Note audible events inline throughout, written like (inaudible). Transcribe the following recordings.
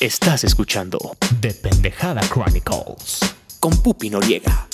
Estás escuchando The Pendejada Chronicles. con Pupi Noriega.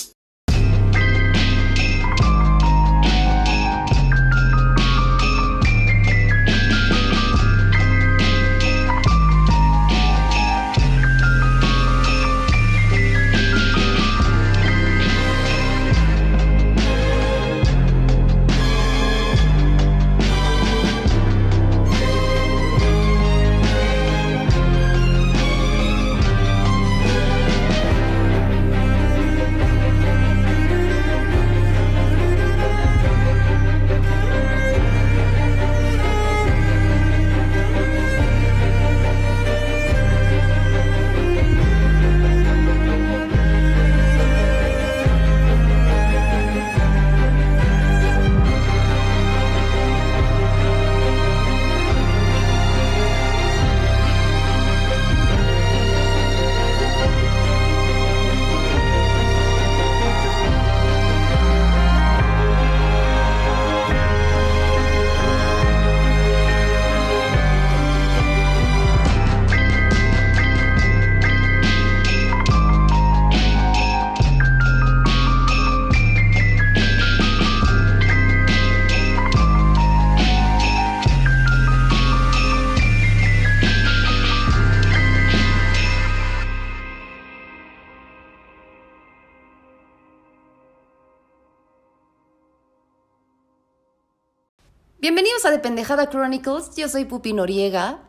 Pendejada Chronicles, yo soy Pupi Noriega.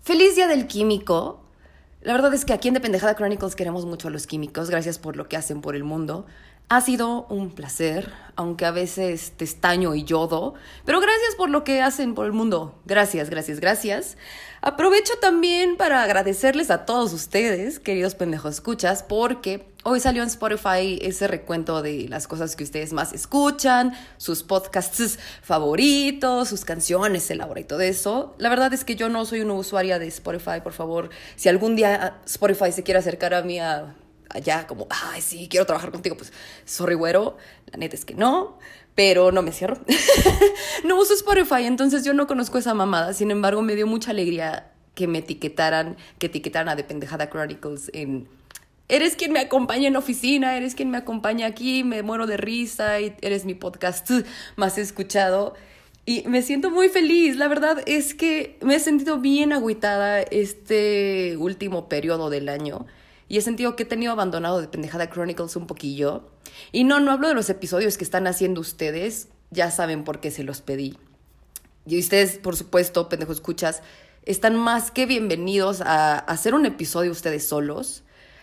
Feliz Día del Químico. La verdad es que aquí en The Pendejada Chronicles queremos mucho a los químicos, gracias por lo que hacen por el mundo. Ha sido un placer, aunque a veces te estaño y yodo, pero gracias por lo que hacen por el mundo. Gracias, gracias, gracias. Aprovecho también para agradecerles a todos ustedes, queridos pendejos escuchas, porque hoy salió en Spotify ese recuento de las cosas que ustedes más escuchan, sus podcasts favoritos, sus canciones, el y todo eso. La verdad es que yo no soy una usuaria de Spotify, por favor. Si algún día Spotify se quiere acercar a mí a allá como, ay, sí, quiero trabajar contigo, pues, sorry, güero, la neta es que no, pero no me cierro. (laughs) no uso Spotify, entonces yo no conozco esa mamada, sin embargo, me dio mucha alegría que me etiquetaran, que etiquetaran a The Pendejada Chronicles en... Eres quien me acompaña en la oficina, eres quien me acompaña aquí, me muero de risa y eres mi podcast (laughs) más escuchado. Y me siento muy feliz, la verdad es que me he sentido bien agüitada este último periodo del año y he sentido que he tenido abandonado de Pendejada Chronicles un poquillo. Y no, no hablo de los episodios que están haciendo ustedes, ya saben por qué se los pedí. Y ustedes, por supuesto, pendejo escuchas, están más que bienvenidos a hacer un episodio ustedes solos,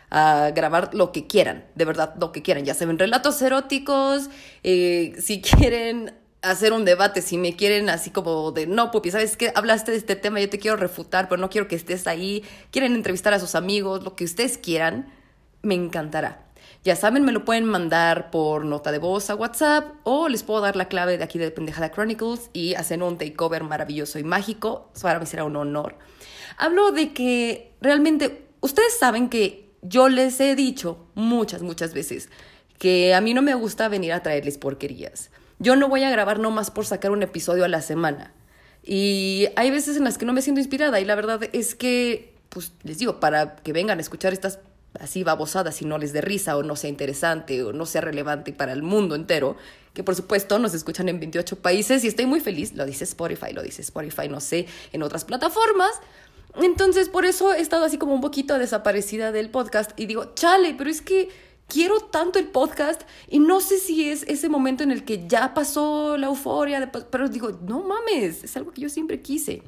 a grabar lo que quieran, de verdad, lo que quieran. Ya saben, relatos eróticos, eh, si quieren hacer un debate, si me quieren así como de, no, Pupi, ¿sabes qué? Hablaste de este tema, yo te quiero refutar, pero no quiero que estés ahí. Quieren entrevistar a sus amigos, lo que ustedes quieran, me encantará. Ya saben, me lo pueden mandar por nota de voz a WhatsApp o les puedo dar la clave de aquí de Pendejada Chronicles y hacer un takeover maravilloso y mágico. Para mí será un honor. Hablo de que realmente ustedes saben que yo les he dicho muchas, muchas veces que a mí no me gusta venir a traerles porquerías. Yo no voy a grabar nomás por sacar un episodio a la semana. Y hay veces en las que no me siento inspirada y la verdad es que, pues les digo, para que vengan a escuchar estas así babosadas y no les dé risa o no sea interesante o no sea relevante para el mundo entero, que por supuesto nos escuchan en 28 países y estoy muy feliz, lo dice Spotify, lo dice Spotify, no sé, en otras plataformas. Entonces, por eso he estado así como un poquito desaparecida del podcast y digo, chale, pero es que quiero tanto el podcast y no sé si es ese momento en el que ya pasó la euforia, pero digo, no mames, es algo que yo siempre quise.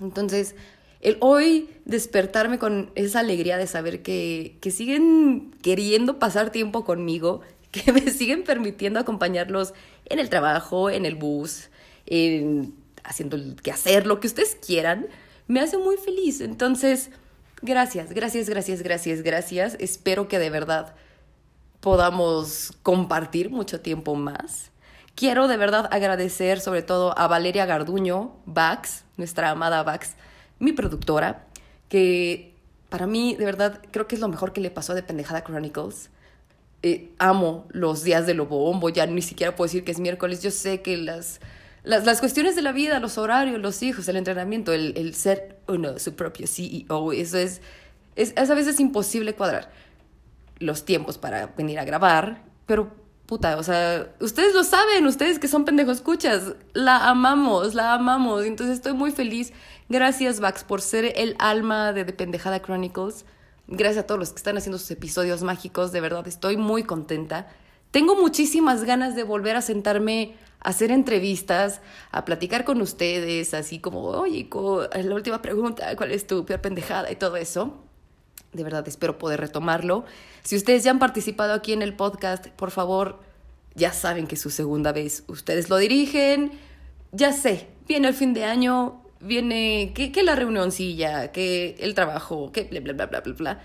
Entonces, el hoy despertarme con esa alegría de saber que, que siguen queriendo pasar tiempo conmigo, (laughs) que me siguen permitiendo acompañarlos en el trabajo, en el bus, en haciendo el que hacer, lo que ustedes quieran, me hace muy feliz. Entonces, gracias, gracias, gracias, gracias, gracias. Espero que de verdad podamos compartir mucho tiempo más. Quiero de verdad agradecer sobre todo a Valeria Garduño, Bax, nuestra amada Bax, mi productora, que para mí de verdad creo que es lo mejor que le pasó de Pendejada Chronicles. Eh, amo los días de Lobo Bombo, ya ni siquiera puedo decir que es miércoles, yo sé que las, las, las cuestiones de la vida, los horarios, los hijos, el entrenamiento, el, el ser uno, su propio CEO, eso es Es, es a veces imposible cuadrar los tiempos para venir a grabar, pero puta, o sea, ustedes lo saben, ustedes que son pendejos escuchas, la amamos, la amamos, entonces estoy muy feliz. Gracias, Vax, por ser el alma de Pendejada Chronicles. Gracias a todos los que están haciendo sus episodios mágicos, de verdad estoy muy contenta. Tengo muchísimas ganas de volver a sentarme a hacer entrevistas, a platicar con ustedes, así como, oye, la última pregunta, ¿cuál es tu peor pendejada? y todo eso. De verdad espero poder retomarlo. Si ustedes ya han participado aquí en el podcast, por favor, ya saben que es su segunda vez. Ustedes lo dirigen. Ya sé, viene el fin de año, viene que, la reunioncilla, que el trabajo, que bla, bla, bla, bla, bla, bla.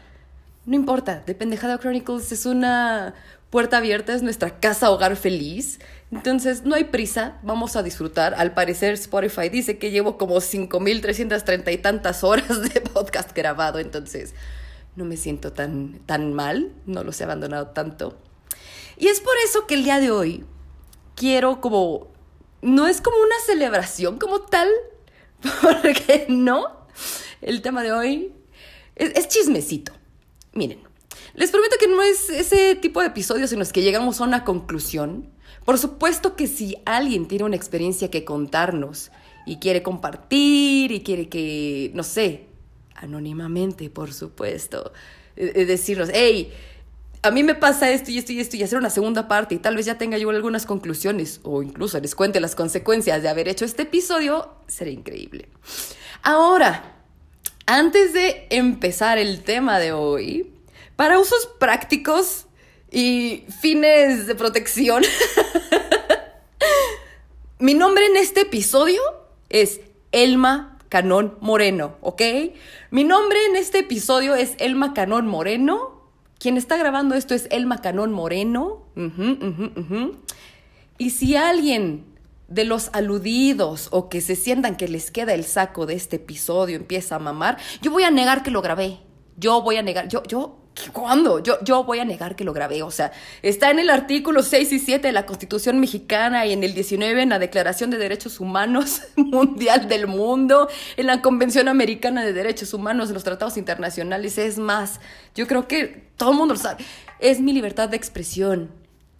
No importa, The Pendejada Chronicles es una puerta abierta, es nuestra casa hogar feliz. Entonces, no hay prisa, vamos a disfrutar. Al parecer, Spotify dice que llevo como 5.330 y tantas horas de podcast grabado, entonces no me siento tan, tan mal, no los he abandonado tanto. Y es por eso que el día de hoy quiero como, no es como una celebración como tal, (laughs) porque no, el tema de hoy es, es chismecito. Miren, les prometo que no es ese tipo de episodios en los que llegamos a una conclusión. Por supuesto que si alguien tiene una experiencia que contarnos y quiere compartir y quiere que, no sé, anónimamente, por supuesto, eh, eh, decirnos, hey, a mí me pasa esto y esto y esto y hacer una segunda parte y tal vez ya tenga yo algunas conclusiones o incluso les cuente las consecuencias de haber hecho este episodio, sería increíble. Ahora, antes de empezar el tema de hoy, para usos prácticos y fines de protección, (laughs) mi nombre en este episodio es Elma Canón Moreno, ¿ok? Mi nombre en este episodio es Elma Canón Moreno. Quien está grabando esto es Elma Canón Moreno. Y si alguien de los aludidos o que se sientan que les queda el saco de este episodio empieza a mamar, yo voy a negar que lo grabé. Yo voy a negar, yo, yo ¿Cuándo? Yo, yo voy a negar que lo grabé. O sea, está en el artículo 6 y 7 de la Constitución mexicana y en el 19 en la Declaración de Derechos Humanos (laughs) Mundial del Mundo, en la Convención Americana de Derechos Humanos, en los tratados internacionales. Es más, yo creo que todo el mundo lo sabe. Es mi libertad de expresión.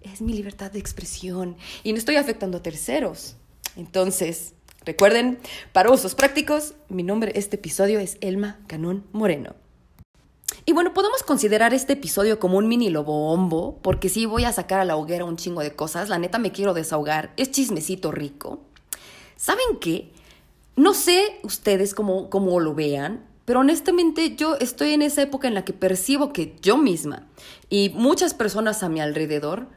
Es mi libertad de expresión. Y no estoy afectando a terceros. Entonces, recuerden, para usos prácticos, mi nombre, este episodio es Elma Canón Moreno. Y bueno, podemos considerar este episodio como un mini lobombo, porque sí voy a sacar a la hoguera un chingo de cosas. La neta me quiero desahogar. Es chismecito rico. ¿Saben qué? No sé ustedes cómo, cómo lo vean, pero honestamente yo estoy en esa época en la que percibo que yo misma y muchas personas a mi alrededor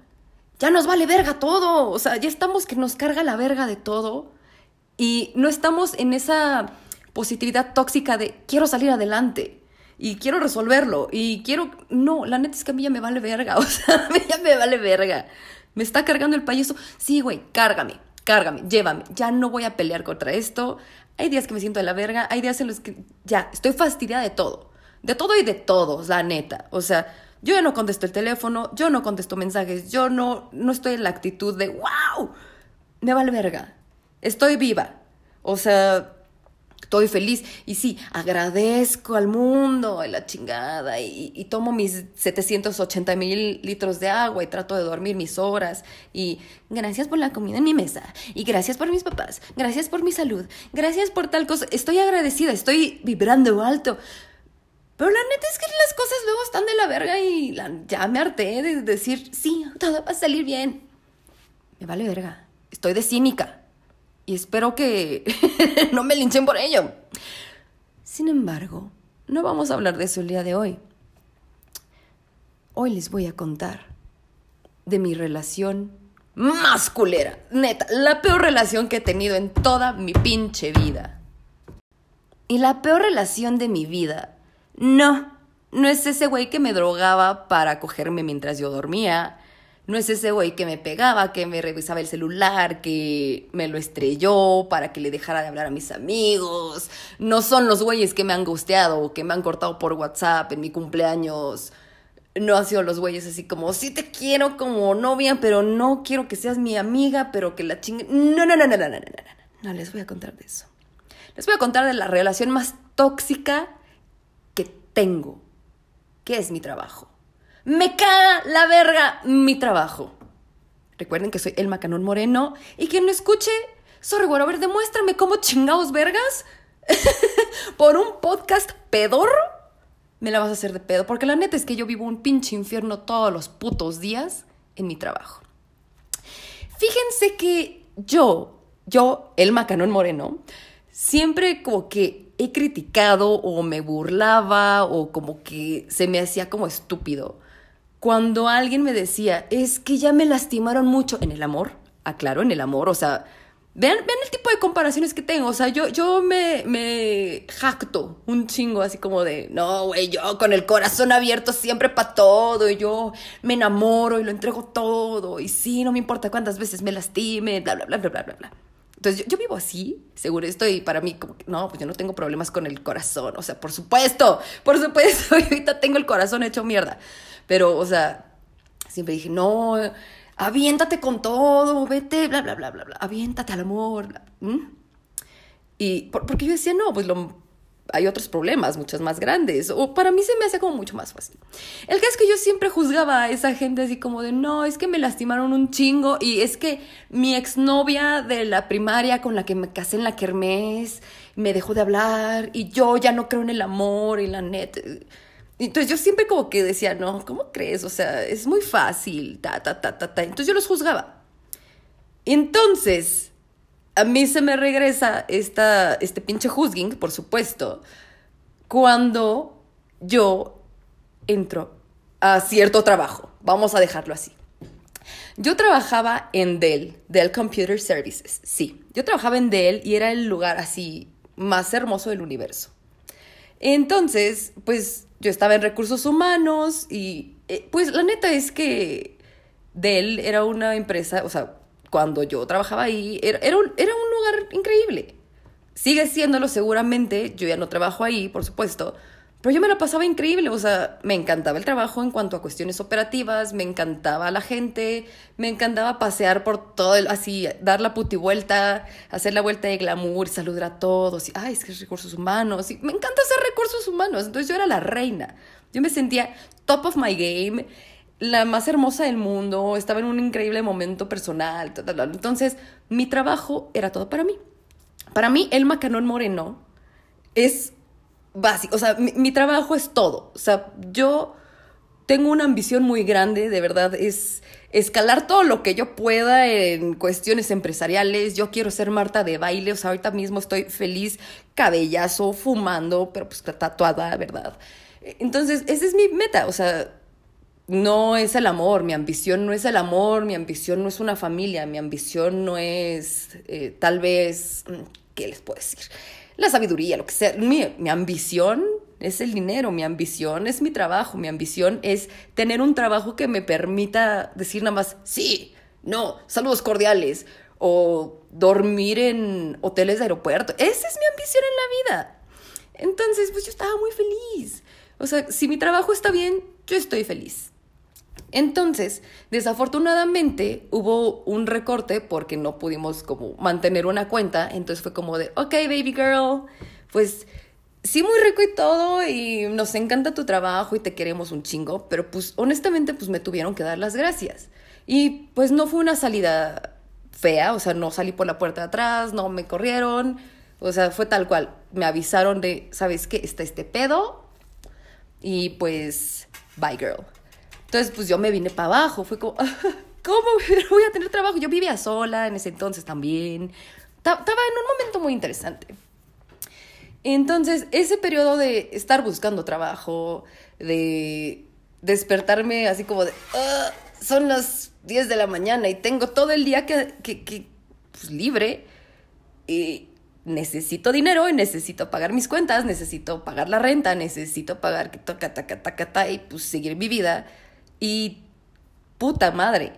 ya nos vale verga todo. O sea, ya estamos que nos carga la verga de todo y no estamos en esa positividad tóxica de quiero salir adelante y quiero resolverlo y quiero... No, la neta es que a mí ya me vale verga, (laughs) o sea, a mí ya me vale verga. Me está cargando el payaso. Sí, güey, cárgame, cárgame, llévame. Ya no voy a pelear contra esto. Hay días que me siento de la verga, hay días en los que ya estoy fastidiada de todo. De todo y de todos, la neta. O sea, yo ya no contesto el teléfono, yo no contesto mensajes, yo no, no estoy en la actitud de wow, me vale verga. Estoy viva. O sea, estoy feliz. Y sí, agradezco al mundo, y la chingada, y, tomo mis 780 mil litros de agua y trato de dormir mis horas. Y gracias por la comida en mi mesa, y gracias por mis papás, gracias por mi salud, gracias por tal cosa. Estoy agradecida, estoy vibrando alto. Pero la neta es que las cosas luego están de la verga y ya me harté de decir, sí, todo va a salir bien. Me vale verga. Estoy de cínica y espero que (laughs) no me linchen por ello. Sin embargo, no vamos a hablar de eso el día de hoy. Hoy les voy a contar de mi relación más culera. Neta, la peor relación que he tenido en toda mi pinche vida. Y la peor relación de mi vida, no, no es ese güey que me drogaba para cogerme mientras yo dormía, no es ese güey que me pegaba, que me revisaba el celular, que me lo estrelló para que le dejara de hablar a mis amigos. No son los güeyes que me han gusteado o que me han cortado por WhatsApp en mi cumpleaños. No han sido los güeyes así como, sí te quiero como novia, pero no quiero que seas mi amiga, pero que la chingue. No, no, no, no, no, no, no, no. No les voy a contar de eso. Les voy a contar de la relación más tóxica que tengo, que es mi trabajo. Me caga la verga mi trabajo. Recuerden que soy el Macanón Moreno y quien no escuche, sorry, a ver, demuéstrame cómo chingados vergas (laughs) por un podcast pedorro me la vas a hacer de pedo. Porque la neta es que yo vivo un pinche infierno todos los putos días en mi trabajo. Fíjense que yo, yo, el Macanón Moreno, siempre como que he criticado o me burlaba o como que se me hacía como estúpido cuando alguien me decía, es que ya me lastimaron mucho en el amor, aclaro, en el amor, o sea, vean, vean el tipo de comparaciones que tengo, o sea, yo, yo me, me jacto un chingo así como de, no, güey, yo con el corazón abierto siempre para todo, y yo me enamoro y lo entrego todo, y sí, no me importa cuántas veces me lastime, bla, bla, bla, bla, bla, bla, bla. Entonces yo, yo, vivo así, seguro estoy para mí como no, pues yo no tengo problemas con el corazón, o sea, por supuesto, por supuesto, (laughs) ahorita tengo el corazón hecho mierda. Pero, o sea, siempre dije, no, aviéntate con todo, vete, bla, bla, bla, bla, bla, aviéntate al amor. Bla. Y porque yo decía, no, pues hay otros problemas, muchos más grandes. O para mí se me hace como mucho más fácil. El caso es que yo siempre juzgaba a esa gente así como de, no, es que me lastimaron un chingo y es que mi exnovia de la primaria con la que me casé en la kermés me dejó de hablar y yo ya no creo en el amor y la neta. Entonces yo siempre como que decía, no, ¿cómo crees? O sea, es muy fácil, ta, ta, ta, ta, ta. Entonces yo los juzgaba. Entonces, a mí se me regresa esta, este pinche juzging, por supuesto, cuando yo entro a cierto trabajo. Vamos a dejarlo así. Yo trabajaba en Dell, Dell Computer Services, sí. Yo trabajaba en Dell y era el lugar así más hermoso del universo. Entonces, pues yo estaba en recursos humanos y eh, pues la neta es que Dell era una empresa, o sea, cuando yo trabajaba ahí, era, era, un, era un lugar increíble. Sigue siéndolo seguramente, yo ya no trabajo ahí, por supuesto, pero yo me la pasaba increíble, o sea, me encantaba el trabajo en cuanto a cuestiones operativas, me encantaba la gente, me encantaba pasear por todo, el, así, dar la puti vuelta, hacer la vuelta de glamour, saludar a todos, y, ay, es que es recursos humanos, y me encanta hacer recursos humanos, entonces yo era la reina, yo me sentía top of my game, la más hermosa del mundo, estaba en un increíble momento personal, entonces mi trabajo era todo para mí. Para mí, el macanón moreno es básico, o sea, mi, trabajo es todo. O sea, yo tengo una ambición muy grande, de verdad, es escalar todo lo que yo pueda en cuestiones empresariales. Yo quiero ser Marta de baile, o sea, ahorita mismo estoy feliz, cabellazo, fumando, pero pues tatuada, ¿verdad? Entonces, esa es mi meta, o sea, no es el amor, mi ambición no es el amor, mi ambición no es una familia, mi ambición no es eh, tal vez, mm, ¿qué les puedo decir? La sabiduría, lo que sea. Mi, mi, ambición es el dinero, mi ambición es mi trabajo, mi ambición es tener un trabajo que me permita decir nada más, sí, no, saludos cordiales, o dormir en hoteles de aeropuerto. Esa es mi ambición en la vida. Entonces, pues yo estaba muy feliz. O sea, si mi trabajo está bien, yo estoy feliz. Entonces, desafortunadamente hubo un recorte porque no pudimos como mantener una cuenta, entonces fue como de, ok, baby girl, pues sí muy rico y todo y nos encanta tu trabajo y te queremos un chingo, pero pues honestamente pues me tuvieron que dar las gracias. Y pues no fue una salida fea, o sea, no salí por la puerta de atrás, no me corrieron, o sea, fue tal cual, me avisaron de, ¿sabes qué? Está este pedo y pues, bye girl. Entonces, pues yo me vine para abajo, fue como, (laughs) ¿cómo (laughs) voy a tener trabajo? Yo vivía sola en ese entonces también. Estaba en un momento muy interesante. Entonces, ese periodo de estar buscando trabajo, de despertarme así como de, son las 10 de la mañana y tengo todo el día que, que, pues, libre y necesito dinero y necesito pagar mis cuentas, necesito pagar la renta, necesito pagar que toca, taca, taca, taca, y pues seguir mi vida y puta madre,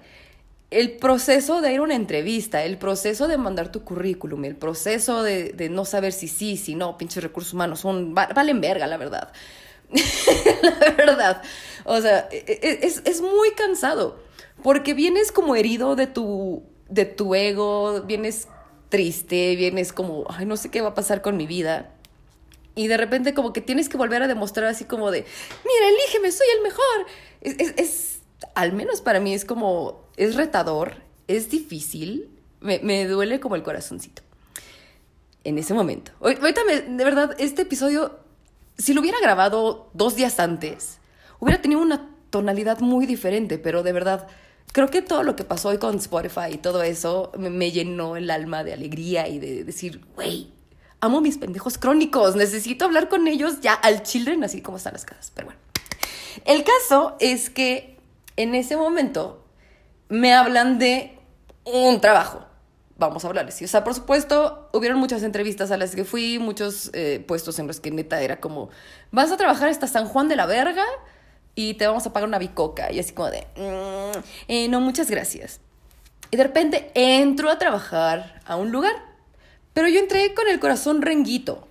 el proceso de ir a una entrevista, el proceso de mandar tu currículum, el proceso de, no saber si sí, si no, pinches recursos humanos, valen verga, la verdad. (laughs) la verdad. O sea, e, e, es, es, muy cansado, porque vienes como herido de tu, de tu ego, vienes triste, vienes como, ay, no sé qué va a pasar con mi vida. Y de repente como que tienes que volver a demostrar así como de, mira, elígeme, soy el mejor. Es, es, es al menos para mí es como, es retador, es difícil, me, me duele como el corazoncito. En ese momento. Ahorita, me, de verdad, este episodio, si lo hubiera grabado dos días antes, hubiera tenido una tonalidad muy diferente, pero de verdad, creo que todo lo que pasó hoy con Spotify y todo eso me, me llenó el alma de alegría y de decir, güey, amo mis pendejos crónicos, necesito hablar con ellos ya al children, así como están las casas. Pero bueno, el caso es que en ese momento me hablan de un trabajo. Vamos a hablarles. O sea, por supuesto, hubieron muchas entrevistas a las que fui, muchos eh, puestos en los que neta era como, vas a trabajar hasta San Juan de la Verga y te vamos a pagar una bicoca. Y así como de, mm, eh, no, muchas gracias. Y de repente entro a trabajar a un lugar, pero yo entré con el corazón renguito.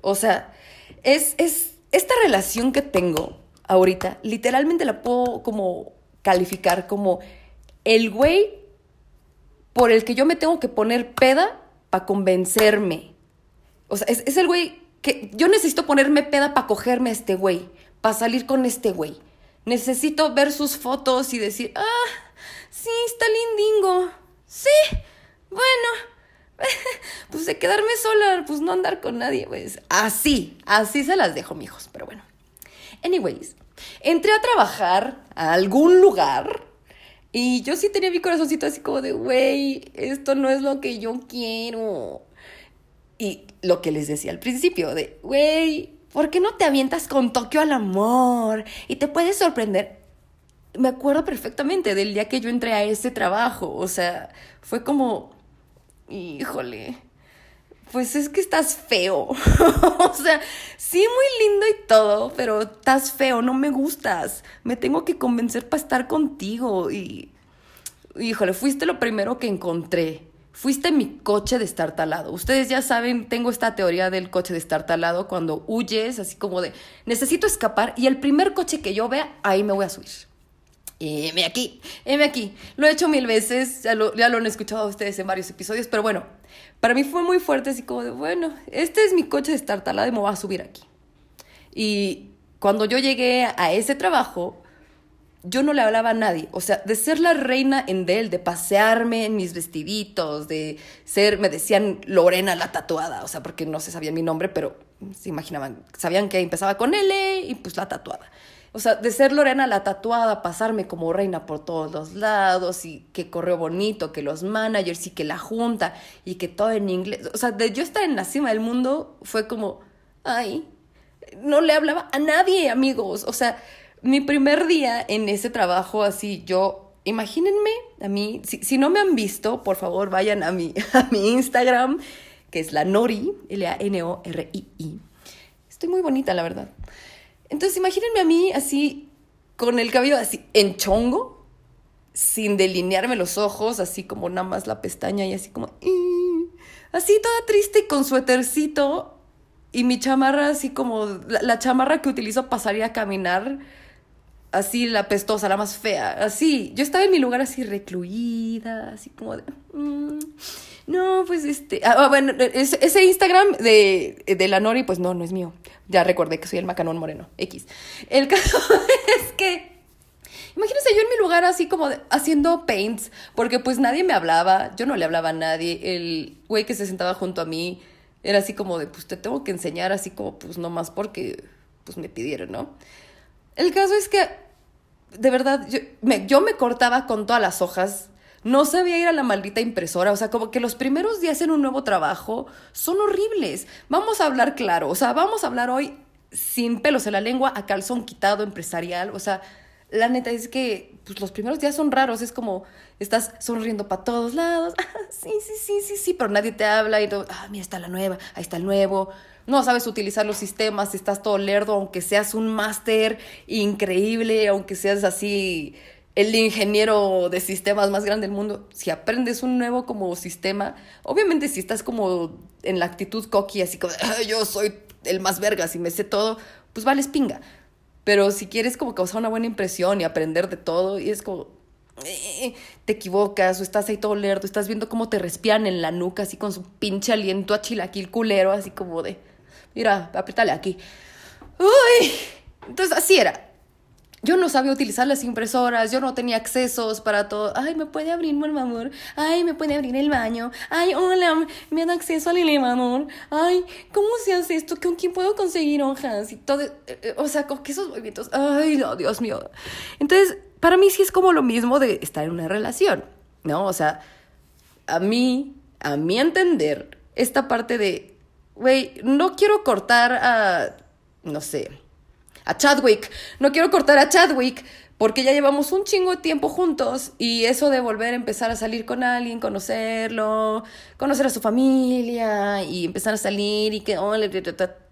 O sea, es, es esta relación que tengo ahorita, literalmente la puedo como calificar como el güey por el que yo me tengo que poner peda para convencerme. O sea, es, es el güey que yo necesito ponerme peda para cogerme a este güey, para salir con este güey. Necesito ver sus fotos y decir, ah, sí, está lindingo. Sí, bueno, (laughs) pues de quedarme sola, pues no andar con nadie, pues así, así se las dejo, mijos, pero bueno. Anyways, entré a trabajar a algún lugar y yo sí tenía mi corazoncito así como de, güey, esto no es lo que yo quiero. Y lo que les decía al principio, de, güey, ¿por qué no te avientas con Tokio al amor? Y te puedes sorprender. Me acuerdo perfectamente del día que yo entré a ese trabajo. O sea, fue como, híjole, pues es que estás feo. (laughs) o sea, sí, muy lindo y todo, pero estás feo, no me gustas. Me tengo que convencer para estar contigo. Y, híjole, fuiste lo primero que encontré. Fuiste mi coche de estar talado. Ustedes ya saben, tengo esta teoría del coche de estar talado cuando huyes, así como de necesito escapar y el primer coche que yo vea, ahí me voy a subir. M aquí, M aquí. Lo he hecho mil veces, ya lo, ya lo han escuchado ustedes en varios episodios, pero bueno, para mí fue muy fuerte, así como de, bueno, este es mi coche de estar talado y me voy a subir aquí. Y cuando yo llegué a ese trabajo, yo no le hablaba a nadie. O sea, de ser la reina en él, de pasearme en mis vestiditos, de ser, me decían Lorena la tatuada, o sea, porque no se sabía mi nombre, pero se imaginaban, sabían que empezaba con L y pues la tatuada. O sea, de ser Lorena la tatuada, pasarme como reina por todos los lados y que correo bonito, que los managers y que la junta y que todo en inglés. O sea, de yo estar en la cima del mundo fue como, ay, no le hablaba a nadie, amigos. O sea, mi primer día en ese trabajo así, yo, imagínense a mí, si, si no me han visto, por favor vayan a mi, (laughs) a mi Instagram, que es la Nori, L-A-N-O-R-I-I. Estoy muy bonita, la verdad. Entonces, imagínense a mí así, con el cabello así en chongo, sin delinearme los ojos, así como nada más la pestaña y así como... Así toda triste y con suétercito y mi chamarra así como... La, chamarra que utilizo pasaría a caminar, así la pestosa, la más fea, así. Yo estaba en mi lugar así recluida, así como de... Mm, no, pues este. Ah, ah bueno, ese Instagram de, de la Nori, pues no, no es mío. Ya recordé que soy el macanón moreno. X. El caso (laughs) es que. Imagínense yo en mi lugar así como haciendo paints, porque pues nadie me hablaba, yo no le hablaba a nadie, el güey que se sentaba junto a mí era así como de, pues te tengo que enseñar así como pues nomás porque pues me pidieron, ¿no? El caso es que, de verdad, yo me, yo me cortaba con todas las hojas no sabía ir a la maldita impresora, o sea, como que los primeros días en un nuevo trabajo son horribles. Vamos a hablar claro, o sea, vamos a hablar hoy sin pelos en la lengua, a calzón quitado, empresarial, o sea, la neta es que pues, los primeros días son raros, es como estás sonriendo para todos lados, (laughs) sí, sí, sí, sí, sí, pero nadie te habla y todo, ah, mira, está la nueva, ahí está el nuevo, no sabes utilizar los sistemas, estás todo lerdo, aunque seas un máster increíble, aunque seas así el ingeniero de sistemas más grande del mundo, si aprendes un nuevo como sistema, obviamente si estás como en la actitud cocky, así como, yo soy el más vergas y me sé todo, pues vales pinga. Pero si quieres como causar una buena impresión y aprender de todo, y es como, eh, te equivocas o estás ahí todo lerdo, estás viendo cómo te respiran en la nuca, así con su pinche aliento a chilaquil culero, así como de, Mira, apriétale aquí. Uy. Entonces, así era. Yo no sabía utilizar las impresoras, yo no tenía accesos para todo. Ay, ¿me puede abrir, mi amor? Ay, ¿me puede abrir el baño? Ay, hola, ¿me da acceso al elevador? Ay, ¿cómo se hace esto? ¿Con quién puedo conseguir hojas? Y todo, eh, eh, o sea, con esos movimientos. Ay, no, Dios mío. Entonces, para mí sí es como lo mismo de estar en una relación, ¿no? O sea, a mí, a mi entender, esta parte de, güey, no quiero cortar a, no sé, a Chadwick. No quiero cortar a Chadwick porque ya llevamos un chingo de tiempo juntos y eso de volver a empezar a salir con alguien, conocerlo, conocer a su familia y empezar a salir y que, oh,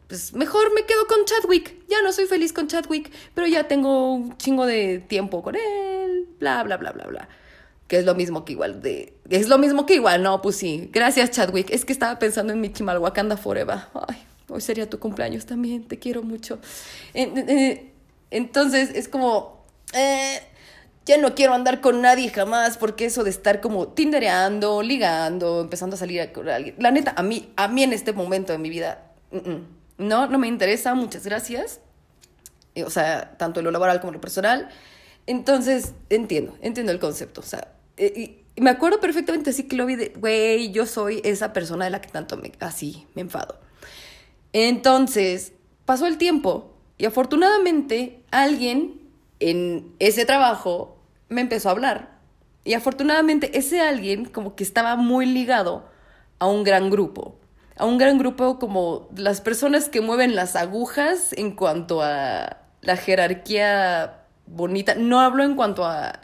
pues mejor me quedo con Chadwick. Ya no soy feliz con Chadwick, pero ya tengo un chingo de tiempo con él, bla, bla, bla, bla, bla. Que es lo mismo que igual de... Es lo mismo que igual, no, pues sí. Gracias, Chadwick. Es que estaba pensando en mi Chimalhuacanda Forever. Ay, hoy sería tu cumpleaños también, te quiero mucho. Entonces es como, eh, ya no quiero andar con nadie jamás, porque eso de estar como tindereando, ligando, empezando a salir con alguien, la neta, a mí, a mí en este momento de mi vida, no, no me interesa, muchas gracias. O sea, tanto en lo laboral como en lo personal. Entonces, entiendo, entiendo el concepto. O sea, eh, y, me acuerdo perfectamente así que lo vi de, güey, yo soy esa persona de la que tanto me, así, me enfado. Entonces, pasó el tiempo y afortunadamente alguien en ese trabajo me empezó a hablar. Y afortunadamente ese alguien como que estaba muy ligado a un gran grupo. A un gran grupo como las personas que mueven las agujas en cuanto a la jerarquía bonita. No hablo en cuanto a,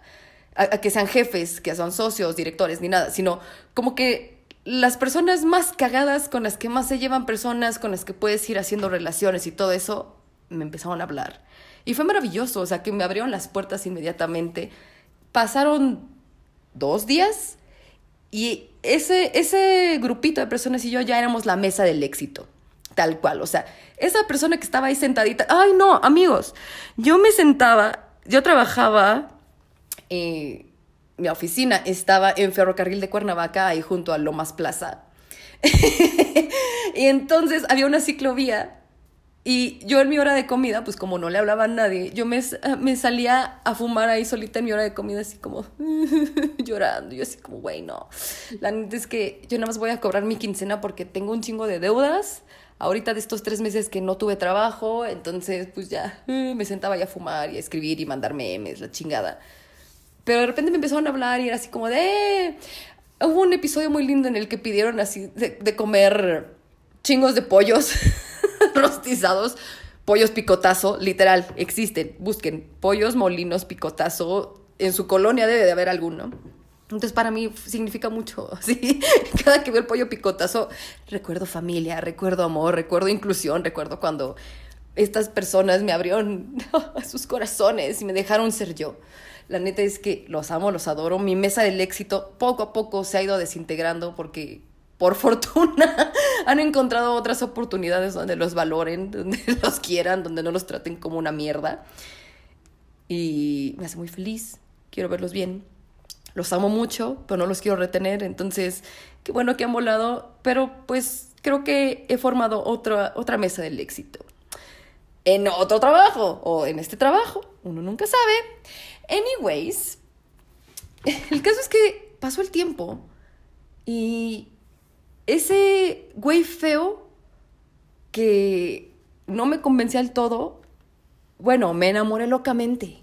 a, que sean jefes, que son socios, directores, ni nada, sino como que las personas más cagadas con las que más se llevan personas, con las que puedes ir haciendo relaciones y todo eso, me empezaron a hablar. Y fue maravilloso, o sea, que me abrieron las puertas inmediatamente. Pasaron dos días y ese, ese grupito de personas y yo ya éramos la mesa del éxito, tal cual. O sea, esa persona que estaba ahí sentadita, ay no, amigos, yo me sentaba, yo trabajaba... Eh, mi oficina estaba en Ferrocarril de Cuernavaca, ahí junto a Lomas Plaza. (laughs) y entonces había una ciclovía y yo en mi hora de comida, pues como no le hablaba a nadie, yo me, me salía a fumar ahí solita en mi hora de comida, así como (laughs) llorando. Yo así como, güey, no. La neta es que yo nada más voy a cobrar mi quincena porque tengo un chingo de deudas. Ahorita de estos tres meses que no tuve trabajo, entonces pues ya me sentaba ya a fumar y a escribir y mandar memes, la chingada. Pero de repente me empezaron a hablar y era así como de... Hubo un episodio muy lindo en el que pidieron así de, comer chingos de pollos (laughs) rostizados, pollos picotazo, literal, existen, busquen pollos molinos picotazo, en su colonia debe de haber alguno. Entonces para mí significa mucho, (laughs) ¿sí? Cada que veo el pollo picotazo, recuerdo familia, recuerdo amor, recuerdo inclusión, recuerdo cuando estas personas me abrieron (laughs) sus corazones y me dejaron ser yo. La neta es que los amo, los adoro. Mi mesa del éxito poco a poco se ha ido desintegrando porque, por (laughs) fortuna, han encontrado otras oportunidades donde los valoren, (laughs) donde los quieran, donde no los traten como una mierda. Y me hace muy feliz. Quiero verlos bien. Los amo mucho, pero no los quiero retener. Entonces, qué bueno que han volado. Pero pues creo que he formado otra, otra mesa del éxito. En otro trabajo o en este trabajo, uno nunca sabe. Anyways, (laughs) el caso es que pasó el tiempo y ese güey feo que no me convencía del todo, bueno, me enamoré locamente.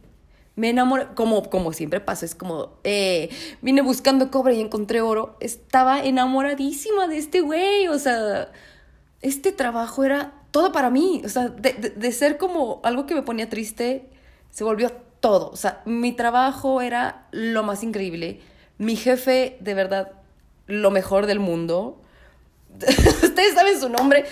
Me enamoré, como, como siempre pasa, es como, eh, vine buscando cobre y encontré oro. Estaba enamoradísima de este güey, o sea, este trabajo era todo para mí, o sea, de, de ser como algo que me ponía triste, se volvió todo. O sea, mi trabajo era lo más increíble. Mi jefe, de verdad, lo mejor del mundo. (laughs) Ustedes saben su nombre.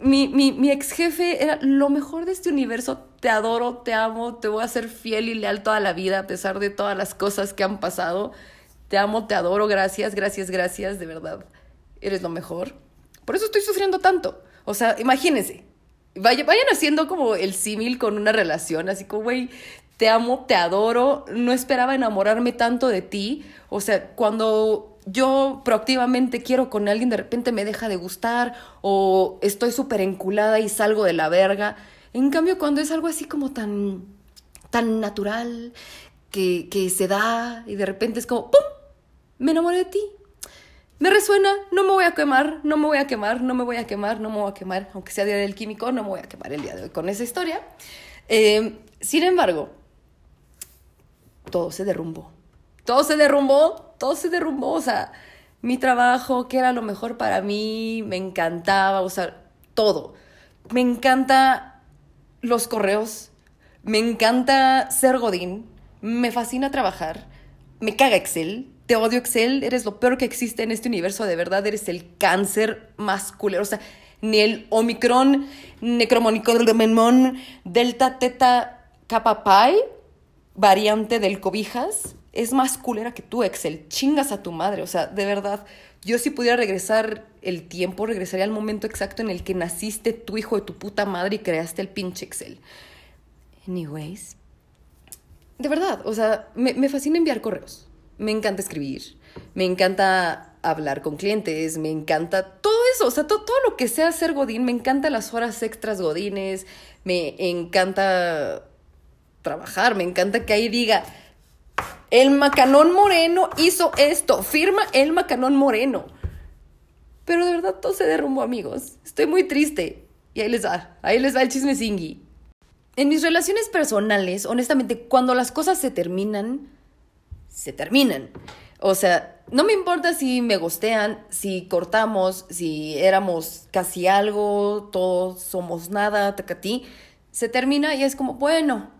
Mi, mi, mi, ex jefe era lo mejor de este universo. Te adoro, te amo, te voy a ser fiel y leal toda la vida, a pesar de todas las cosas que han pasado. Te amo, te adoro, gracias, gracias, gracias, de verdad. Eres lo mejor. Por eso estoy sufriendo tanto. O sea, imagínense. Vayan, haciendo como el símil con una relación, así como, güey, te amo, te adoro, no esperaba enamorarme tanto de ti. O sea, cuando yo proactivamente quiero con alguien, de repente me deja de gustar o estoy súper enculada y salgo de la verga. En cambio, cuando es algo así como tan, tan natural, que, que se da y de repente es como, ¡pum! Me enamoré de ti. Me resuena, no me voy a quemar, no me voy a quemar, no me voy a quemar, no me voy a quemar, aunque sea Día del Químico, no me voy a quemar el día de hoy con esa historia. Eh, sin embargo, todo se derrumbó. Todo se derrumbó, todo se derrumbó, o sea, mi trabajo, que era lo mejor para mí, me encantaba, o sea, todo. Me encanta los correos, me encanta ser Godín, me fascina trabajar, me caga Excel, te odio Excel, eres lo peor que existe en este universo, de verdad, eres el cáncer más culero, o sea, ni el Omicron, Necromonicon, Delta, Teta, Kappa Pi, variante del cobijas, es más culera que tú, Excel. Chingas a tu madre. O sea, de verdad, yo si pudiera regresar el tiempo, regresaría al momento exacto en el que naciste tu hijo de tu puta madre y creaste el pinche Excel. Anyways. De verdad, o sea, me, me fascina enviar correos. Me encanta escribir. Me encanta hablar con clientes. Me encanta todo eso. O sea, todo, todo lo que sea ser Godín. Me encanta las horas extras Godines. Me encanta trabajar. Me encanta que ahí diga el Macanón Moreno hizo esto. Firma el Macanón Moreno. Pero de verdad todo se derrumbó, amigos. Estoy muy triste. Y ahí les va. Ahí les va el chisme singui. En mis relaciones personales, honestamente, cuando las cosas se terminan, se terminan. O sea, no me importa si me gostean, si cortamos, si éramos casi algo, todos somos nada, tacatí. Se termina y es como, bueno,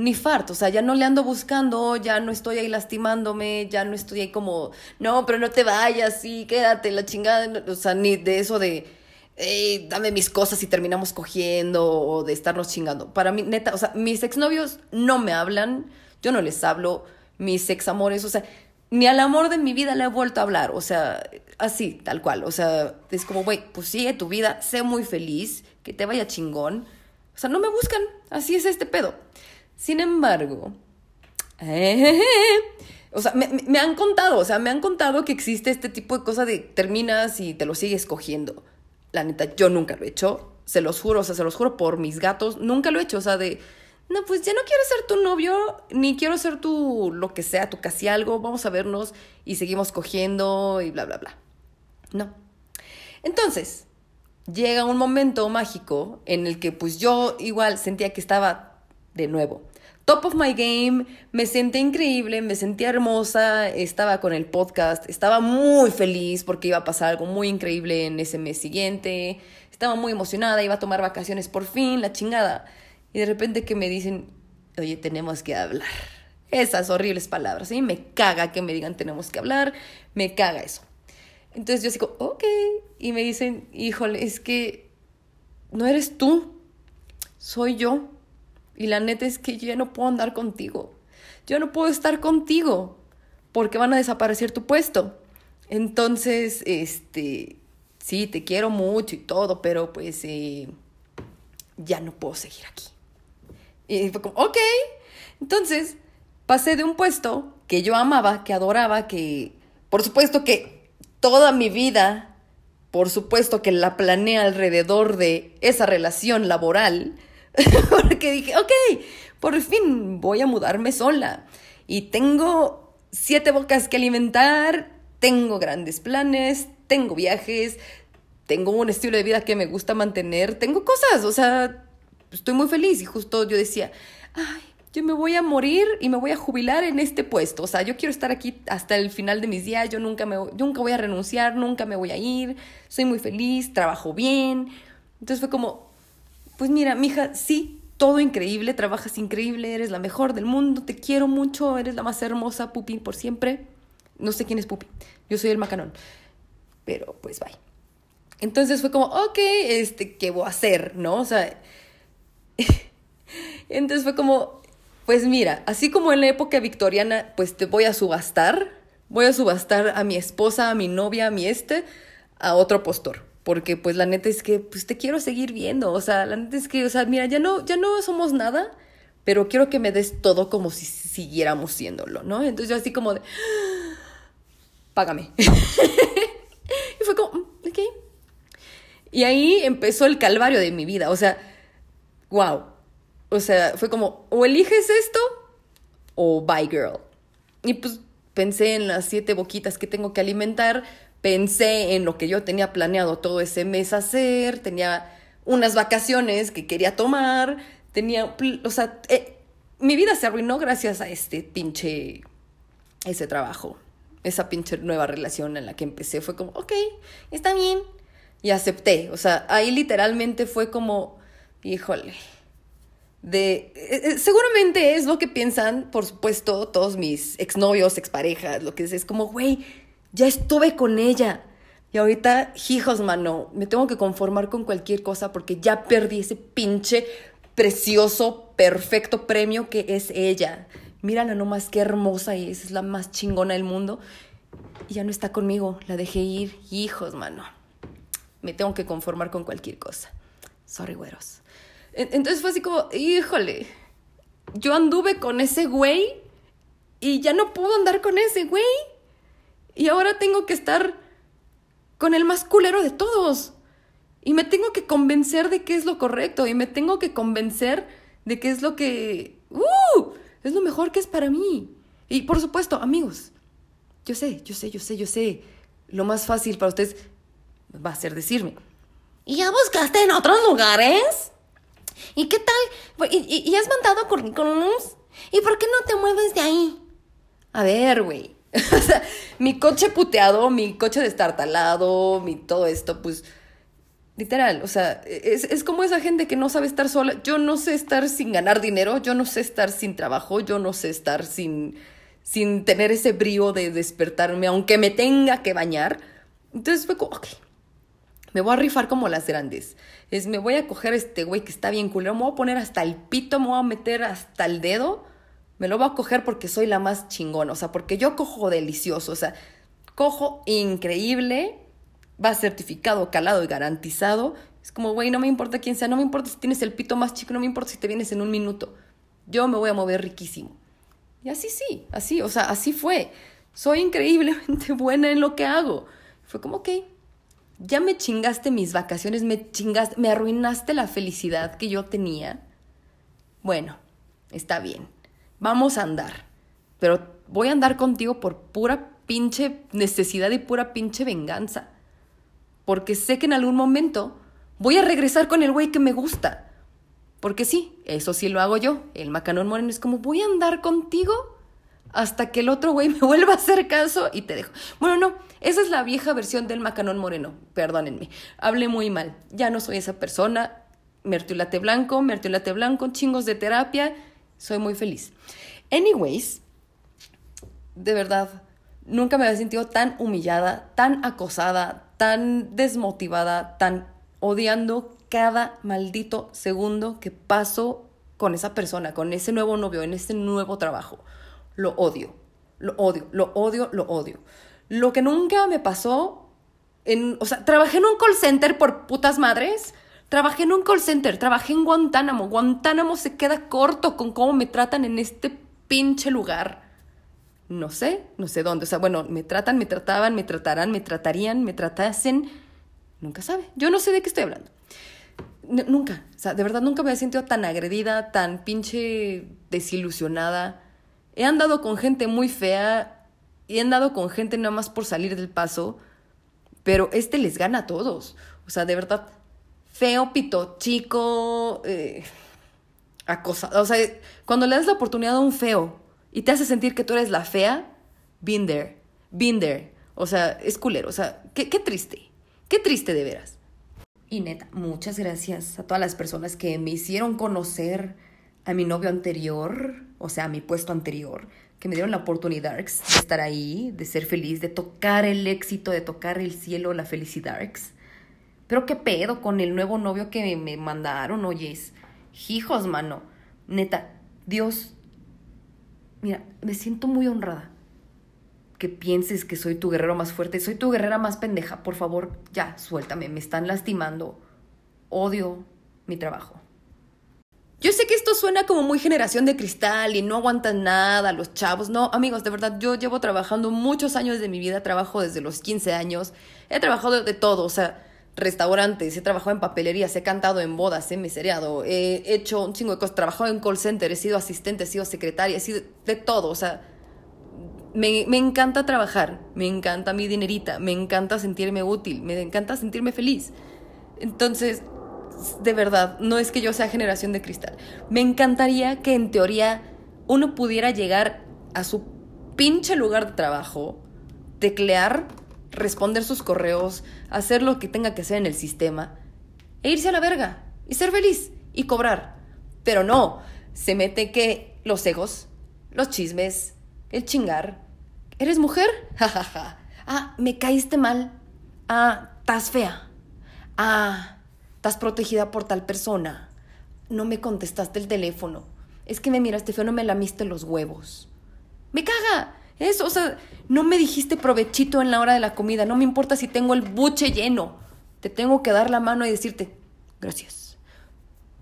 ni fart, o sea, ya no le ando buscando, ya no estoy ahí lastimándome, ya no estoy ahí como, no, pero no te vayas, sí, quédate, la chingada, o sea, ni de eso de, hey, dame mis cosas y terminamos cogiendo o de estarnos chingando. Para mí, neta, o sea, mis exnovios no me hablan, yo no les hablo, mis examores, o sea, ni al amor de mi vida le he vuelto a hablar, o sea, así, tal cual, o sea, es como, güey, pues sigue tu vida, sé muy feliz, que te vaya chingón, o sea, no me buscan, así es este pedo. Sin embargo, (laughs) o sea, me, han contado, o sea, me han contado que existe este tipo de cosa de terminas y te lo sigues cogiendo. La neta, yo nunca lo he hecho, se los juro, o sea, se los juro por mis gatos, nunca lo he hecho, o sea, de, no, pues ya no quiero ser tu novio, ni quiero ser tu lo que sea, tu casi algo, vamos a vernos y seguimos cogiendo y bla, bla, bla. No. Entonces, llega un momento mágico en el que pues yo igual sentía que estaba de nuevo top of my game, me sentí increíble, me sentí hermosa, estaba con el podcast, estaba muy feliz porque iba a pasar algo muy increíble en ese mes siguiente, estaba muy emocionada, iba a tomar vacaciones por fin, la chingada. Y de repente que me dicen, oye, tenemos que hablar. Esas horribles palabras, ¿sí? Me caga que me digan tenemos que hablar, me caga eso. Entonces yo digo, ok, y me dicen, híjole, es que no eres tú, soy yo. Y la neta es que yo no puedo andar contigo. Yo no puedo estar contigo porque van a desaparecer tu puesto. Entonces, este, sí, te quiero mucho y todo, pero pues eh, ya no puedo seguir aquí. Y fue como, ok. Entonces, pasé de un puesto que yo amaba, que adoraba, que, por supuesto que toda mi vida, por supuesto que la planeé alrededor de esa relación laboral, (laughs) Porque dije, ok, por fin voy a mudarme sola. Y tengo siete bocas que alimentar, tengo grandes planes, tengo viajes, tengo un estilo de vida que me gusta mantener, tengo cosas, o sea, estoy muy feliz. Y justo yo decía, ay, yo me voy a morir y me voy a jubilar en este puesto. O sea, yo quiero estar aquí hasta el final de mis días, yo nunca, me, nunca voy a renunciar, nunca me voy a ir, soy muy feliz, trabajo bien. Entonces fue como, pues mira, mija, sí, todo increíble, trabajas increíble, eres la mejor del mundo, te quiero mucho, eres la más hermosa, Pupi, por siempre. No sé quién es Pupi, yo soy el macanón. Pero pues bye. Entonces fue como, ok, este, ¿qué voy a hacer? ¿No? O sea, (laughs) entonces fue como, pues mira, así como en la época victoriana, pues te voy a subastar, voy a subastar a mi esposa, a mi novia, a mi este, a otro postor porque pues la neta es que pues te quiero seguir viendo, o sea, la neta es que, o sea, mira, ya no, ya no somos nada, pero quiero que me des todo como si siguiéramos siéndolo, ¿no? Entonces yo así como de, págame. (laughs) y fue como, "Mm, ok. Y ahí empezó el calvario de mi vida. O sea, wow. O sea, fue como, o eliges esto o bye girl. Y pues pensé en las siete boquitas que tengo que alimentar, pensé en lo que yo tenía planeado todo ese mes hacer, tenía unas vacaciones que quería tomar, tenía, o sea, eh, mi vida se arruinó gracias a este pinche, ese trabajo, esa pinche nueva relación en la que empecé. Fue como, ok, está bien. Y acepté, o sea, ahí literalmente fue como, híjole, de eh, eh, seguramente es lo que piensan, por supuesto, todos mis exnovios, exparejas, lo que es, es como, güey, ya estuve con ella. Y ahorita, hijos, mano, me tengo que conformar con cualquier cosa porque ya perdí ese pinche precioso, perfecto premio que es ella. Mírala nomás qué hermosa es, es la más chingona del mundo. Y ya no está conmigo, la dejé ir. Hijos, mano. Me tengo que conformar con cualquier cosa. Sorry, güeros. En- Entonces fue así como, híjole, yo anduve con ese güey y ya no puedo andar con ese güey. Y ahora tengo que estar con el más culero de todos. Y me tengo que convencer de que es lo correcto. Y me tengo que convencer de que es lo que... ¡Uh! Es lo mejor que es para mí. Y por supuesto, amigos, yo sé, yo sé, yo sé, yo sé. Lo más fácil para ustedes va a ser decirme. ¿Y ya buscaste en otros lugares? ¿Y qué tal? ¿Y, y- has mandado currículums? ¿Y por qué no te mueves de ahí? A ver, güey. (laughs) sea, mi coche puteado, mi coche destartalado, mi todo esto, pues. Literal, o sea, es, es como esa gente que no sabe estar sola. Yo no sé estar sin ganar dinero, yo no sé estar sin trabajo, yo no sé estar sin, sin tener ese brío de despertarme, aunque me tenga que bañar. Entonces fue como, ok, me voy a rifar como las grandes. Es, me voy a coger este güey que está bien culero, me voy a poner hasta el pito, me voy a meter hasta el dedo. Me lo voy a coger porque soy la más chingona, o sea, porque yo cojo delicioso, o sea, cojo increíble, va certificado, calado y garantizado. Es como, güey, no me importa quién sea, no me importa si tienes el pito más chico, no me importa si te vienes en un minuto. Yo me voy a mover riquísimo. Y así sí, así, o sea, así fue. Soy increíblemente (laughs) buena en lo que hago. Fue como, ok, ya me chingaste mis vacaciones, me chingaste, me arruinaste la felicidad que yo tenía. Bueno, está bien, vamos a andar. Pero voy a andar contigo por pura pinche necesidad y pura pinche venganza. Porque sé que en algún momento voy a regresar con el güey que me gusta. Porque sí, eso sí lo hago yo. El macanón moreno es como, voy a andar contigo hasta que el otro güey me (laughs) vuelva a hacer caso y te dejo. Bueno, no, esa es la vieja versión del macanón moreno. Perdónenme, hablé muy mal. Ya no soy esa persona. Mertiolate blanco, mertiolate blanco, chingos de terapia. Soy muy feliz. Anyways, de verdad, nunca me había sentido tan humillada, tan acosada, tan desmotivada, tan odiando cada maldito segundo que paso con esa persona, con ese nuevo novio, en ese nuevo trabajo. Lo odio, lo odio, lo odio, lo odio. Lo que nunca me pasó, en, o sea, trabajé en un call center por putas madres. Trabajé en un call center, trabajé en Guantánamo. Guantánamo se queda corto con cómo me tratan en este pinche lugar no sé, no sé dónde. O sea, bueno, me tratan, me trataban, me tratarán, me tratarían, me tratasen. Nunca sabe. Yo no sé de qué estoy hablando. Nunca. O sea, de verdad nunca me he sentido tan agredida, tan pinche desilusionada. He andado con gente muy fea y he andado con gente nada más por salir del paso, pero este les gana a todos. O sea, de verdad, feo, pito, chico, eh. O sea, cuando le das la oportunidad a un feo y te hace sentir que tú eres la fea, been there. O sea, es culero. O sea, qué, qué triste. Qué triste de veras. Y neta, muchas gracias a todas las personas que me hicieron conocer a mi novio anterior, o sea, a mi puesto anterior, que me dieron la oportunidad de estar ahí, de ser feliz, de tocar el éxito, de tocar el cielo, la felicidad. Pero qué pedo con el nuevo novio que me mandaron, oyes. Hijos, mano. Neta, Dios. Mira, me siento muy honrada. Que pienses que soy tu guerrero más fuerte. Soy tu guerrera más pendeja. Por favor, ya, suéltame. Me están lastimando. Odio mi trabajo. Yo sé que esto suena como muy generación de cristal y no aguantan nada los chavos. No, amigos, de verdad, yo llevo trabajando muchos años de mi vida, trabajo desde los 15 años, he trabajado de todo, o sea, restaurantes, he trabajado en papelerías, he cantado en bodas, he mesereado, he hecho un chingo de cosas, he trabajado en call center, he sido asistente, he sido secretaria, he sido de todo, o sea, me, me encanta trabajar, me encanta mi dinerita, me encanta sentirme útil, me encanta sentirme feliz. Entonces, de verdad, no es que yo sea generación de cristal. Me encantaría que en teoría uno pudiera llegar a su pinche lugar de trabajo, teclear, responder sus correos, hacer lo que tenga que hacer en el sistema e irse a la verga y ser feliz y cobrar. Pero no, se mete que los egos, los chismes, el chingar. ¿Eres mujer? (laughs) Jajaja. ah, me caíste mal. Ah, estás fea. Ah, estás protegida por tal persona. No me contestaste el teléfono. Es que me miraste feo, no me lamiste los huevos. Me caga. Eso, o sea, no me dijiste provechito en la hora de la comida. No me importa si tengo el buche lleno. Te tengo que dar la mano y decirte, gracias.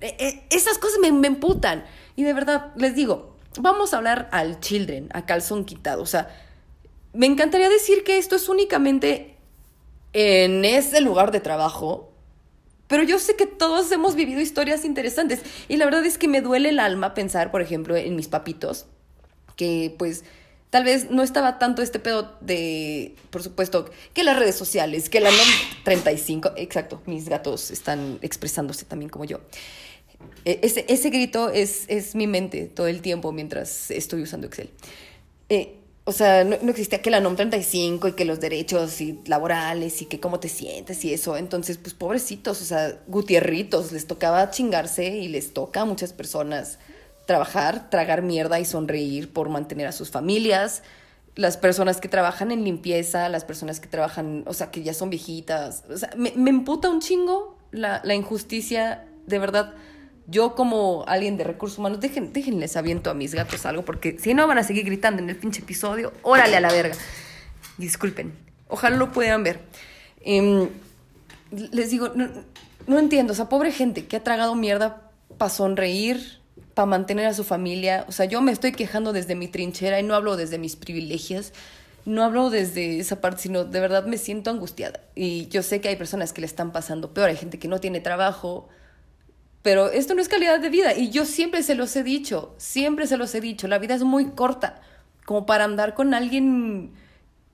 E, e, esas cosas me, me emputan. Y de verdad, les digo, vamos a hablar al children, a calzón quitado. O sea, me encantaría decir que esto es únicamente en ese lugar de trabajo, pero yo sé que todos hemos vivido historias interesantes y la verdad es que me duele el alma pensar, por ejemplo, en mis papitos, que pues tal vez no estaba tanto este pedo de, por supuesto, que las redes sociales, que la NOM 35, exacto, mis gatos están expresándose también como yo. E, ese, ese grito es, es mi mente todo el tiempo mientras estoy usando Excel. Eh, o sea, no, no, existía que la NOM 35 y que los derechos y laborales y que cómo te sientes y eso. Entonces, pues pobrecitos, o sea, gutierritos, les tocaba chingarse y les toca a muchas personas trabajar, tragar mierda y sonreír por mantener a sus familias. Las personas que trabajan en limpieza, las personas que trabajan, o sea, que ya son viejitas. O sea, me, me emputa un chingo la, la injusticia, de verdad yo como alguien de recursos humanos, dejen, déjenles aviento a mis gatos algo, porque si no van a seguir gritando en el pinche episodio, órale a la verga. Disculpen, ojalá lo puedan ver. Eh, les digo, no, entiendo, o sea, pobre gente que ha tragado mierda para sonreír, para mantener a su familia. O sea, yo me estoy quejando desde mi trinchera y no hablo desde mis privilegios. No hablo desde esa parte, sino de verdad me siento angustiada. Y yo sé que hay personas que le están pasando peor, hay gente que no tiene trabajo, pero esto no es calidad de vida y yo siempre se los he dicho, siempre se los he dicho, la vida es muy corta como para andar con alguien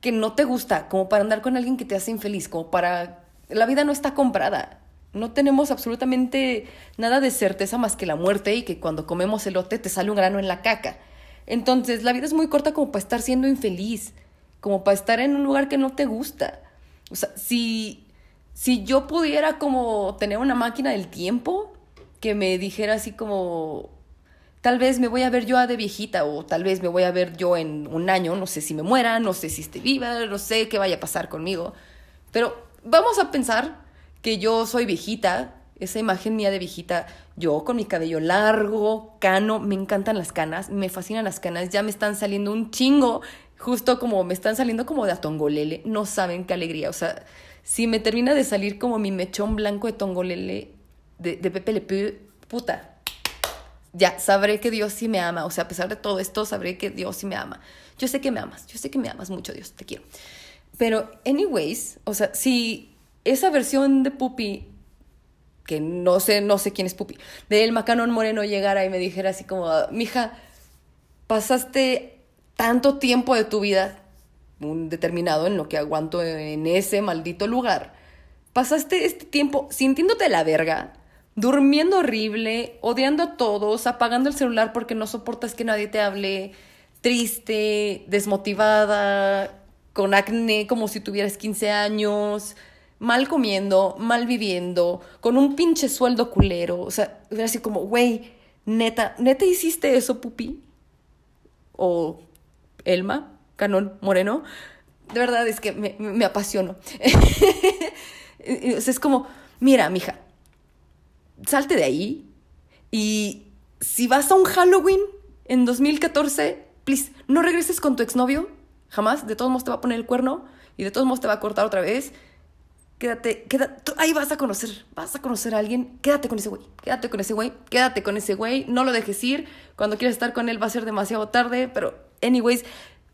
que no te gusta, como para andar con alguien que te hace infeliz, como para... La vida no está comprada, no tenemos absolutamente nada de certeza más que la muerte y que cuando comemos elote te sale un grano en la caca. Entonces la vida es muy corta como para estar siendo infeliz, como para estar en un lugar que no te gusta. O sea, si, si yo pudiera como tener una máquina del tiempo, que me dijera así como, tal vez me voy a ver yo de viejita o tal vez me voy a ver yo en un año, no sé si me muera, no sé si esté viva, no sé qué vaya a pasar conmigo, pero vamos a pensar que yo soy viejita, esa imagen mía de viejita, yo con mi cabello largo, cano, me encantan las canas, me fascinan las canas, ya me están saliendo un chingo, justo como me están saliendo como de atongolele, no saben qué alegría, o sea, si me termina de salir como mi mechón blanco de tongolele, de, de Pepe Le Pew, puta, ya sabré que Dios sí me ama. O sea, a pesar de todo esto, sabré que Dios sí me ama. Yo sé que me amas, yo sé que me amas mucho, Dios, te quiero. Pero, anyways, o sea, si esa versión de Pupi, que no sé, no sé quién es Pupi, de El Macanón Moreno llegara y me dijera así como, mija, pasaste tanto tiempo de tu vida, un determinado en lo que aguanto en ese maldito lugar, pasaste este tiempo sintiéndote la verga, durmiendo horrible, odiando a todos, apagando el celular porque no soportas que nadie te hable, triste, desmotivada, con acné como si tuvieras 15 años, mal comiendo, mal viviendo, con un pinche sueldo culero. O sea, era así como, güey, neta, neta hiciste eso, pupi. O Elma, Canón Moreno. De verdad es que me, me apasiono. (laughs) o sea, es como, mira, mija, salte de ahí y si vas a un Halloween en 2014, please, no regreses con tu exnovio, jamás, de todos modos te va a poner el cuerno y de todos modos te va a cortar otra vez. Quédate, quédate, ahí vas a conocer, vas a conocer a alguien, quédate con ese güey, quédate con ese güey, quédate con ese güey, no lo dejes ir, cuando quieras estar con él va a ser demasiado tarde, pero anyways,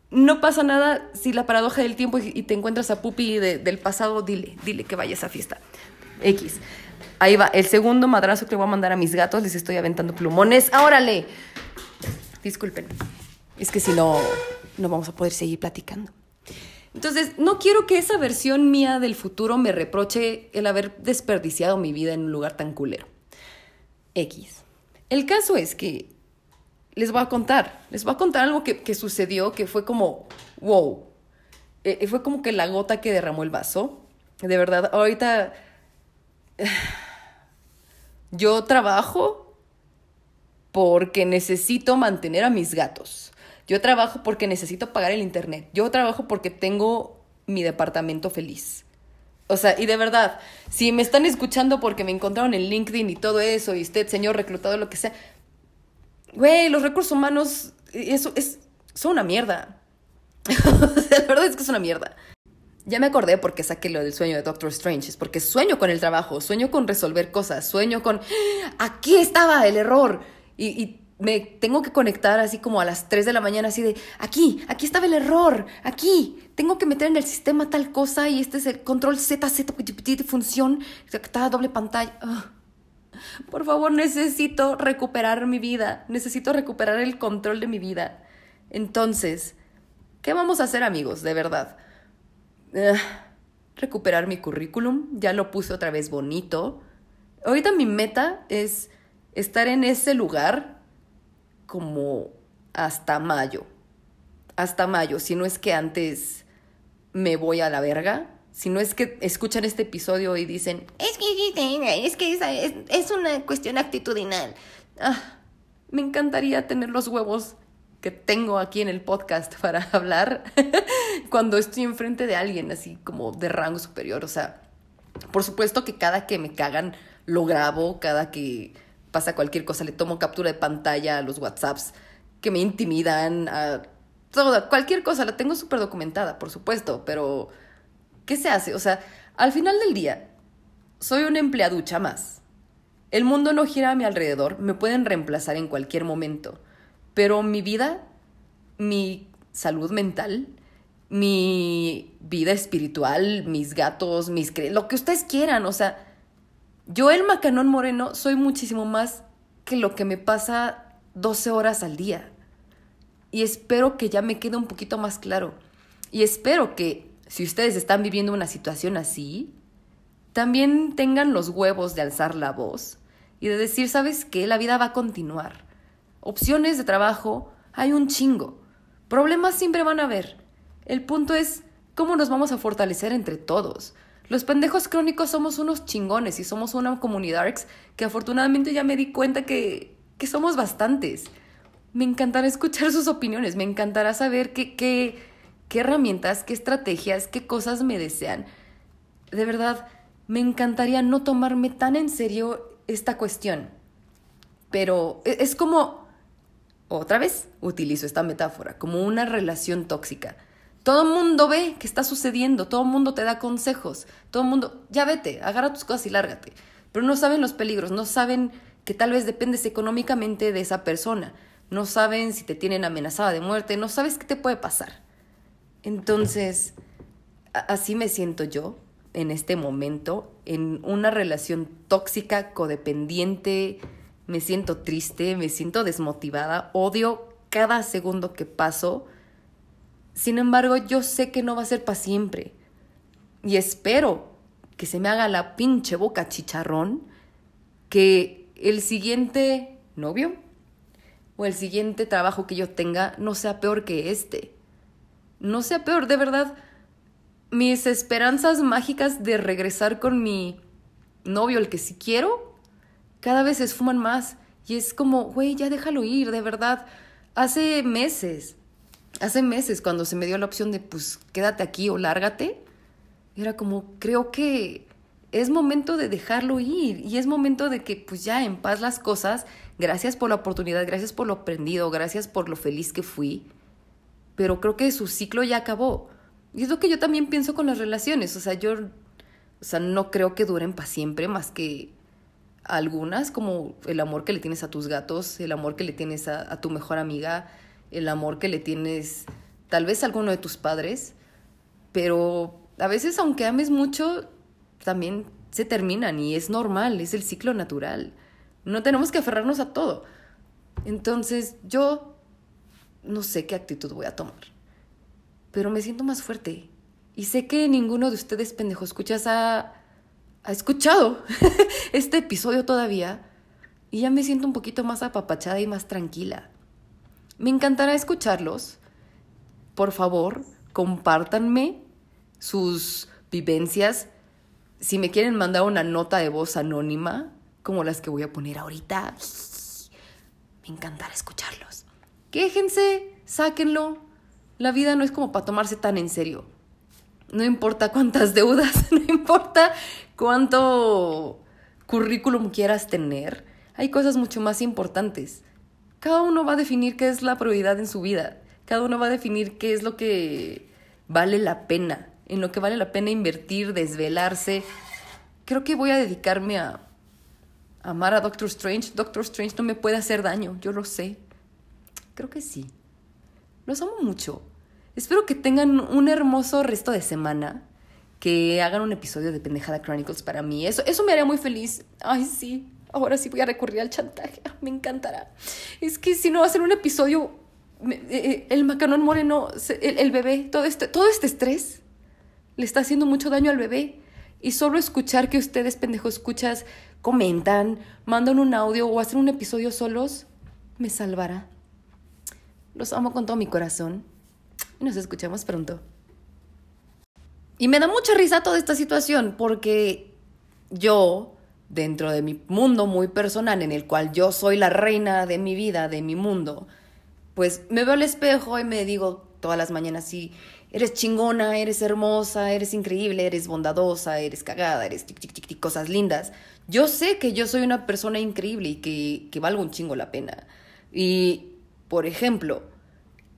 no pasa nada si la paradoja del tiempo y, te encuentras a Pupi del pasado, dile, dile que vaya a esa fiesta. X. Ahí va, el segundo madrazo que le voy a mandar a mis gatos, les estoy aventando plumones. ¡Órale! Disculpen, es que si no, no vamos a poder seguir platicando. Entonces, no quiero que esa versión mía del futuro me reproche el haber desperdiciado mi vida en un lugar tan culero. X. El caso es que les voy a contar, les voy a contar algo que, sucedió que fue como, wow, eh, fue como que la gota que derramó el vaso. De verdad, ahorita (sighs) yo trabajo porque necesito mantener a mis gatos. Yo trabajo porque necesito pagar el internet. Yo trabajo porque tengo mi departamento feliz. O sea, y de verdad, si me están escuchando porque me encontraron en LinkedIn y todo eso, y usted, señor reclutado, lo que sea, güey, los recursos humanos, eso es, son una mierda. (laughs) la verdad es que es una mierda. Ya me acordé porque saqué lo del sueño de Doctor Strange, es porque sueño con el trabajo, sueño con resolver cosas, sueño con, aquí estaba el error. Y me tengo que conectar así como a las 3 de la mañana, así de, aquí, aquí estaba el error, aquí, tengo que meter en el sistema tal cosa y este es el control Z, Z, función, está doble pantalla. Por favor, necesito recuperar mi vida, necesito recuperar el control de mi vida. Entonces, ¿qué vamos a hacer amigos, de verdad? Recuperar mi currículum, ya lo puse otra vez bonito. Ahorita mi meta es estar en ese lugar como hasta mayo. Hasta mayo, si no es que antes me voy a la verga, si no es que escuchan este episodio y dicen, es que es, que es, una cuestión actitudinal. Ah, me encantaría tener los huevos que tengo aquí en el podcast para (laughs) hablar (laughs) cuando estoy enfrente de alguien así como de rango superior. O sea, por supuesto que cada que me cagan lo grabo, cada que pasa cualquier cosa, le tomo captura de pantalla a los WhatsApps que me intimidan, a toda, cualquier cosa, la tengo súper documentada, por supuesto, pero ¿qué se hace? O sea, al final del día, soy una empleaducha más. El mundo no gira a mi alrededor, me pueden reemplazar en cualquier momento, pero mi vida, mi salud mental, mi vida espiritual, mis gatos, mis lo que ustedes quieran, o sea, yo, el Macanón Moreno, soy muchísimo más que lo que me pasa 12 horas al día. Y espero que ya me quede un poquito más claro. Y espero que si ustedes están viviendo una situación así, también tengan los huevos de alzar la voz y de decir, ¿sabes qué? La vida va a continuar. Opciones de trabajo hay un chingo. Problemas siempre van a haber. El punto es cómo nos vamos a fortalecer entre todos. Los pendejos crónicos somos unos chingones y somos una comunidad que afortunadamente ya me di cuenta que, que somos bastantes. Me encantará escuchar sus opiniones, me encantará saber qué, qué, qué herramientas, qué estrategias, qué cosas me desean. De verdad, me encantaría no tomarme tan en serio esta cuestión. Pero e, es como, otra vez utilizo esta metáfora, como una relación tóxica todo el mundo ve qué está sucediendo, todo el mundo te da consejos, todo el mundo, ya vete, agarra tus cosas y lárgate. Pero no saben los peligros, no saben que tal vez dependes económicamente de esa persona, no saben si te tienen amenazada de muerte, no sabes qué te puede pasar. Entonces, así me siento yo en este momento, en una relación tóxica, codependiente, me siento triste, me siento desmotivada, odio cada segundo que paso sin embargo, yo sé que no va a ser para siempre. Y espero que se me haga la pinche boca chicharrón que el siguiente novio o el siguiente trabajo que yo tenga no sea peor que este. No sea peor, de verdad. Mis esperanzas mágicas de regresar con mi novio, el que sí quiero, cada vez se esfuman más. Y es como, güey, ya déjalo ir, de verdad. Hace meses hace meses cuando se me dio la opción de pues quédate aquí o lárgate, era como creo que es momento de dejarlo ir y es momento de que pues ya en paz las cosas, gracias por la oportunidad, gracias por lo aprendido, gracias por lo feliz que fui, pero creo que su ciclo ya acabó. Y es lo que yo también pienso con las relaciones, o sea, yo O sea, no creo que duren para siempre, más que algunas, como el amor que le tienes a tus gatos, el amor que le tienes a, a tu mejor amiga, el amor que le tienes tal vez a alguno de tus padres, pero a veces aunque ames mucho, también se terminan y es normal, es el ciclo natural. No tenemos que aferrarnos a todo. Entonces yo no sé qué actitud voy a tomar, pero me siento más fuerte. Y sé que ninguno de ustedes, pendejo, escuchas, ha, ha escuchado (laughs) este episodio todavía. Y ya me siento un poquito más apapachada y más tranquila. Me encantará escucharlos. Por favor, compártanme sus vivencias. Si me quieren mandar una nota de voz anónima, como las que voy a poner ahorita, me encantará escucharlos. Quéjense, sáquenlo. La vida no es como para tomarse tan en serio. No importa cuántas (laughs) deudas, no importa cuánto currículum quieras tener, hay cosas mucho más importantes. Cada uno va a definir qué es la prioridad en su vida. Cada uno va a definir qué es lo que vale la pena, en lo que vale la pena invertir, desvelarse. Creo que voy a dedicarme a amar a Doctor Strange. Doctor Strange no me puede hacer daño, yo lo sé. Creo que sí. Los amo mucho. Espero que tengan un hermoso resto de semana. Que hagan un episodio de Pendejada Chronicles para mí. Eso, eso me haría muy feliz. Ay, sí. Ahora sí voy a recurrir al chantaje. Me encantará. Es que si no hacer un episodio, eh, eh, el macanón moreno, el, bebé, todo este, todo este estrés le está haciendo mucho daño al bebé. Y solo escuchar que ustedes, pendejos, escuchas, comentan, mandan un audio o hacen un episodio solos, me salvará. Los amo con todo mi corazón y nos escuchamos pronto. Y me da mucha risa toda esta situación porque yo, dentro de mi mundo muy personal, en el cual yo soy la reina de mi vida, de mi mundo, pues me veo al espejo y me digo todas las mañanas, sí, eres chingona, eres hermosa, eres increíble, eres bondadosa, eres cagada, eres tic, tic, tic, cosas lindas. Yo sé que yo soy una persona increíble y que, que valgo un chingo la pena. Y, por ejemplo,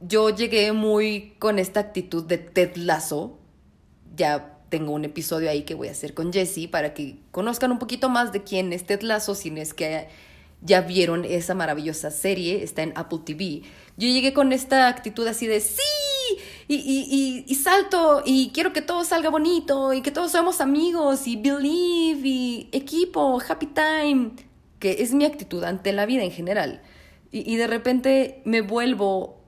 yo llegué muy con esta actitud de Ted Lasso. Ya tengo un episodio ahí que voy a hacer con Jesse para que conozcan un poquito más de quién es Ted Lasso, si es que ya vieron esa maravillosa serie, está en Apple TV. Yo llegué con esta actitud así de sí, y, salto, y quiero que todo salga bonito, y que todos seamos amigos, y believe, y equipo, happy time, que es mi actitud ante la vida en general. Y de repente me vuelvo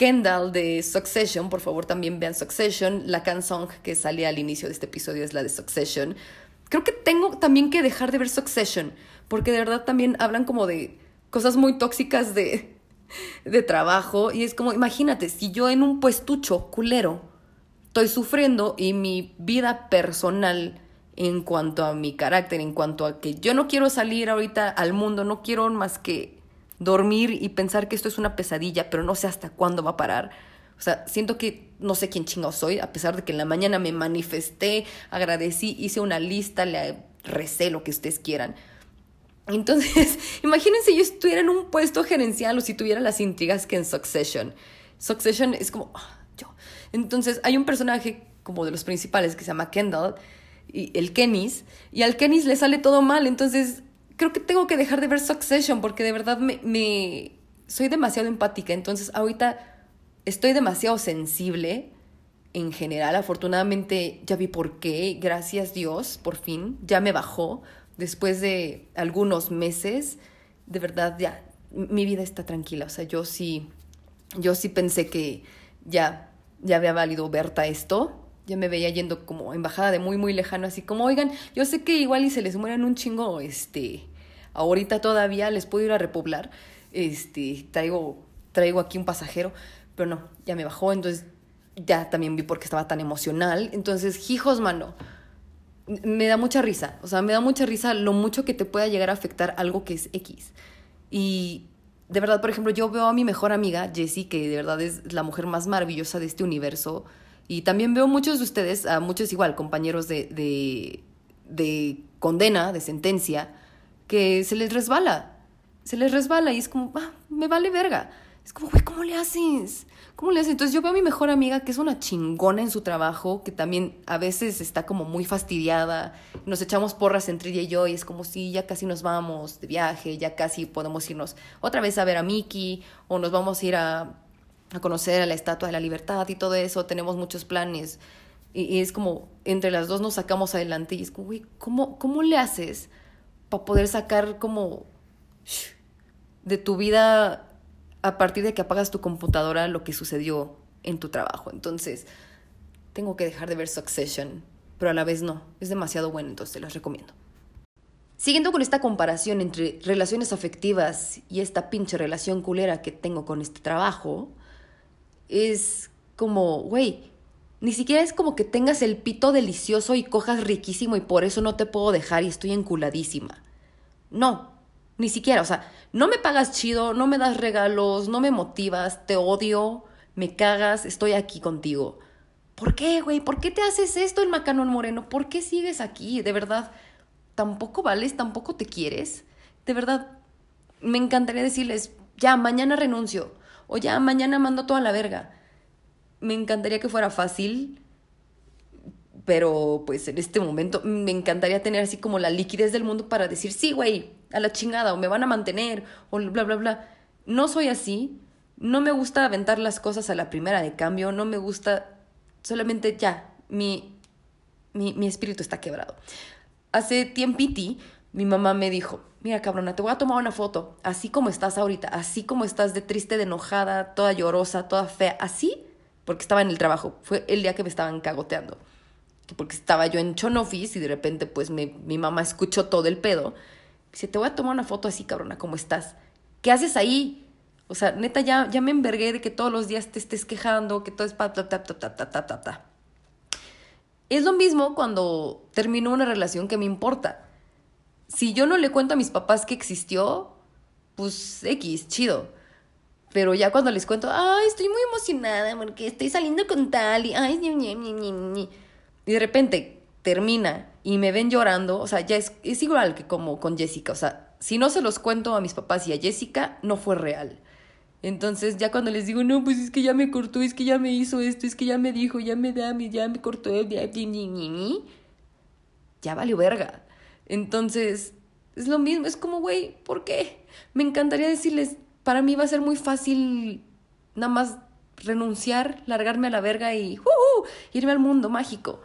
Kendall de Succession, por favor también vean Succession, la canción que sale al inicio de este episodio es la de Succession. Creo que tengo también que dejar de ver Succession, porque de verdad también hablan como de cosas muy tóxicas de, (laughs) de trabajo y es como, imagínate, si yo en un puestucho culero estoy sufriendo y mi vida personal en cuanto a mi carácter, en cuanto a que yo no quiero salir ahorita al mundo, no quiero más que dormir y pensar que esto es una pesadilla, pero no sé hasta cuándo va a parar. O sea, siento que no sé quién chingado soy, a pesar de que en la mañana me manifesté, agradecí, hice una lista, le recé lo que ustedes quieran. Entonces, (laughs) imagínense yo estuviera en un puesto gerencial o si tuviera las intrigas que en Succession. Succession es como, ah, yo. Entonces, hay un personaje como de los principales que se llama Kendall, y el Kenis, y al Kenis le sale todo mal. Entonces, creo que tengo que dejar de ver Succession porque de verdad me, me soy demasiado empática. Entonces, ahorita estoy demasiado sensible en general. Afortunadamente, ya vi por qué. Gracias Dios, por fin, ya me bajó después de algunos meses, de verdad ya mi vida está tranquila. O sea, yo sí, yo sí pensé que ya, ya había valido Berta esto. Ya me veía yendo como embajada de muy, muy lejano, así como, oigan, yo sé que igual y se les mueran un chingo, este, ahorita todavía les puedo ir a repoblar, este, traigo, traigo aquí un pasajero, pero no, ya me bajó, entonces ya también vi por qué estaba tan emocional. Entonces, hijos, mano, me da mucha risa. O sea, me da mucha risa lo mucho que te pueda llegar a afectar algo que es X. Y de verdad, por ejemplo, yo veo a mi mejor amiga, Jessie, que de verdad es la mujer más maravillosa de este universo. Y también veo muchos de ustedes, a muchos igual, compañeros de, de, de condena, de sentencia, que se les resbala. Se les resbala y es como, ah, me vale verga. Es como, güey, ¿cómo le haces? ¿Cómo le haces? Entonces yo veo a mi mejor amiga que es una chingona en su trabajo, que también a veces está como muy fastidiada. Nos echamos porras entre ella y yo y es como, sí, ya casi nos vamos de viaje, ya casi podemos irnos otra vez a ver a Mickey o nos vamos a ir a, a conocer a la Estatua de la Libertad y todo eso. Tenemos muchos planes. Y, es como, entre las dos nos sacamos adelante y es como, güey, ¿cómo, ¿cómo le haces para poder sacar como de tu vida a partir de que apagas tu computadora lo que sucedió en tu trabajo. Entonces, tengo que dejar de ver Succession, pero a la vez no. Es demasiado bueno, entonces te las recomiendo. Siguiendo con esta comparación entre relaciones afectivas y esta pinche relación culera que tengo con este trabajo, es como, güey, ni siquiera es como que tengas el pito delicioso y cojas riquísimo y por eso no te puedo dejar y estoy enculadísima. No, ni siquiera, o sea, no me pagas chido, no me das regalos, no me motivas, te odio, me cagas, estoy aquí contigo. ¿Por qué, güey? ¿Por qué te haces esto el Macanón Moreno? ¿Por qué sigues aquí? De verdad, tampoco vales, tampoco te quieres. De verdad, me encantaría decirles, ya, mañana renuncio. O ya, mañana mando toda la verga. Me encantaría que fuera fácil, pero pues en este momento me encantaría tener así como la liquidez del mundo para decir, sí, güey, a la chingada, o me van a mantener, o bla, bla, bla. No soy así, no me gusta aventar las cosas a la primera de cambio, no me gusta, solamente ya, mi, mi, mi espíritu está quebrado. Hace tiempiti, mi mamá me dijo, mira cabrona, te voy a tomar una foto, así como estás ahorita, así como estás de triste, de enojada, toda llorosa, toda fea, así, porque estaba en el trabajo, fue el día que me estaban cagoteando porque estaba yo en Chonofis y de repente pues me, mi mamá escuchó todo el pedo. Dice, te voy a tomar una foto así, cabrona, ¿cómo estás? ¿Qué haces ahí? O sea, neta, ya, ya me envergué de que todos los días te estés quejando, que todo es pa, ta, ta, ta, ta, ta, ta, ta. Es lo mismo cuando termino una relación que me importa. Si yo no le cuento a mis papás que existió, pues X, chido. Pero ya cuando les cuento, ay, estoy muy emocionada porque estoy saliendo con tal y, ay, ñe, ñe, ñe, ñe, y de repente termina y me ven llorando, o sea, ya es, igual que como con Jessica, o sea, si no se los cuento a mis papás y a Jessica, no fue real. Entonces ya cuando les digo, no, pues es que ya me cortó, es que ya me hizo esto, es que ya me dijo, ya me da, ya me cortó, ya, ya valió verga. Entonces, es lo mismo, es como, güey, ¿por qué? Me encantaría decirles, para mí va a ser muy fácil nada más renunciar, largarme a la verga y uh, irme al mundo mágico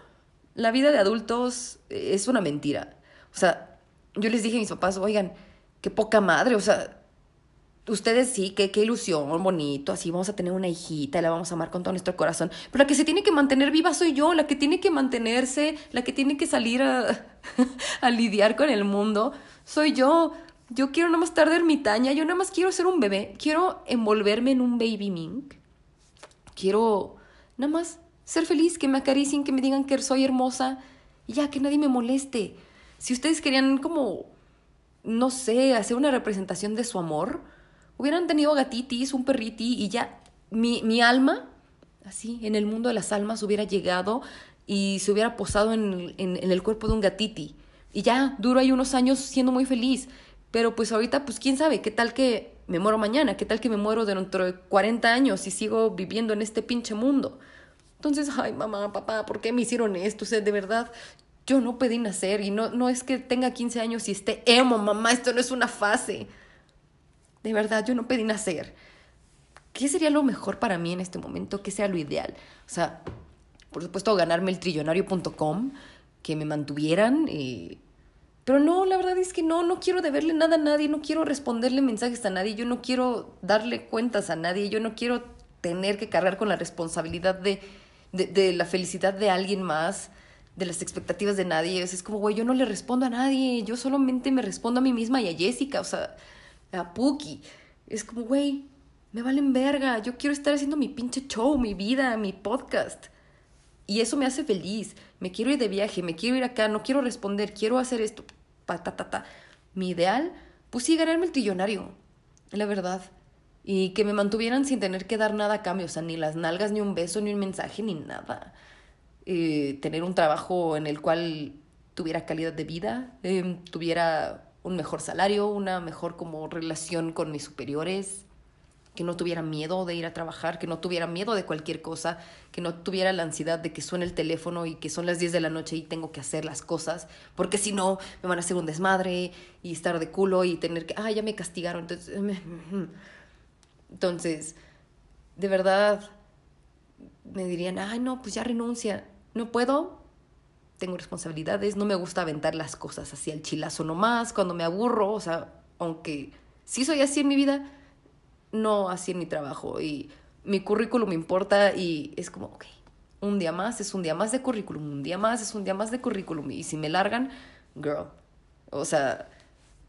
la vida de adultos es una mentira. O sea, yo les dije a mis papás, oigan, qué poca madre, o sea, ustedes sí, qué, qué ilusión, bonito, así vamos a tener una hijita, la vamos a amar con todo nuestro corazón, pero la que se tiene que mantener viva soy yo, la que tiene que mantenerse, la que tiene que salir a (laughs) lidiar con el mundo, soy yo. Yo quiero nada más estar de ermitaña, yo nada más quiero ser un bebé, quiero envolverme en un baby mink, quiero nada más ser feliz, que me acaricien, que me digan que soy hermosa y ya, que nadie me moleste. Si ustedes querían como, no sé, hacer una representación de su amor, hubieran tenido gatitis, un perriti y ya mi, mi alma, así, en el mundo de las almas hubiera llegado y se hubiera posado en, en, en el cuerpo de un gatiti. Y ya, duro ahí unos años siendo muy feliz. Pero pues ahorita, pues quién sabe, qué tal que me muero mañana, qué tal que me muero dentro de 40 años y sigo viviendo en este pinche mundo. Entonces, ay, mamá, papá, ¿por qué me hicieron esto? O sea, de verdad, yo no pedí nacer y no, no es que tenga 15 años y esté emo, mamá, esto no es una fase. De verdad, yo no pedí nacer. ¿Qué sería lo mejor para mí en este momento? ¿Qué sea lo ideal? O sea, por supuesto, ganarme el trillonario.com, que me mantuvieran. Eh, pero no, la verdad es que no, no quiero deberle nada a nadie, no quiero responderle mensajes a nadie, yo no quiero darle cuentas a nadie, yo no quiero tener que cargar con la responsabilidad de de, la felicidad de alguien más, de las expectativas de nadie. es como, güey, yo no le respondo a nadie, yo solamente me respondo a mí misma y a Jessica, o sea, a Puki. Es como, güey, me valen verga, yo quiero estar haciendo mi pinche show, mi vida, mi podcast. Y eso me hace feliz. Me quiero ir de viaje, me quiero ir acá, no quiero responder, quiero hacer esto. Mi ideal, pues sí, ganarme el trillonario. La verdad y que me mantuvieran sin tener que dar nada a cambio, o sea, ni las nalgas, ni un beso, ni un mensaje, ni nada. Eh, tener un trabajo en el cual tuviera calidad de vida, eh, tuviera un mejor salario, una mejor como relación con mis superiores. Que no tuviera miedo de ir a trabajar, que no tuviera miedo de cualquier cosa, que no tuviera la ansiedad de que suene el teléfono y que son las 10 de la noche y tengo que hacer las cosas, porque si no me van a hacer un desmadre y estar de culo y tener que, ah, ya me castigaron. Entonces, (laughs) entonces de verdad, me dirían, ay, no, pues ya renuncia. No puedo, tengo responsabilidades, no me gusta aventar las cosas así al chilazo nomás, cuando me aburro, o sea, aunque sí soy así en mi vida, no así mi trabajo. Y mi currículum importa y es como, ok, un día más es un día más de currículum, un día más es un día más de currículum. Y si me largan, girl. O sea,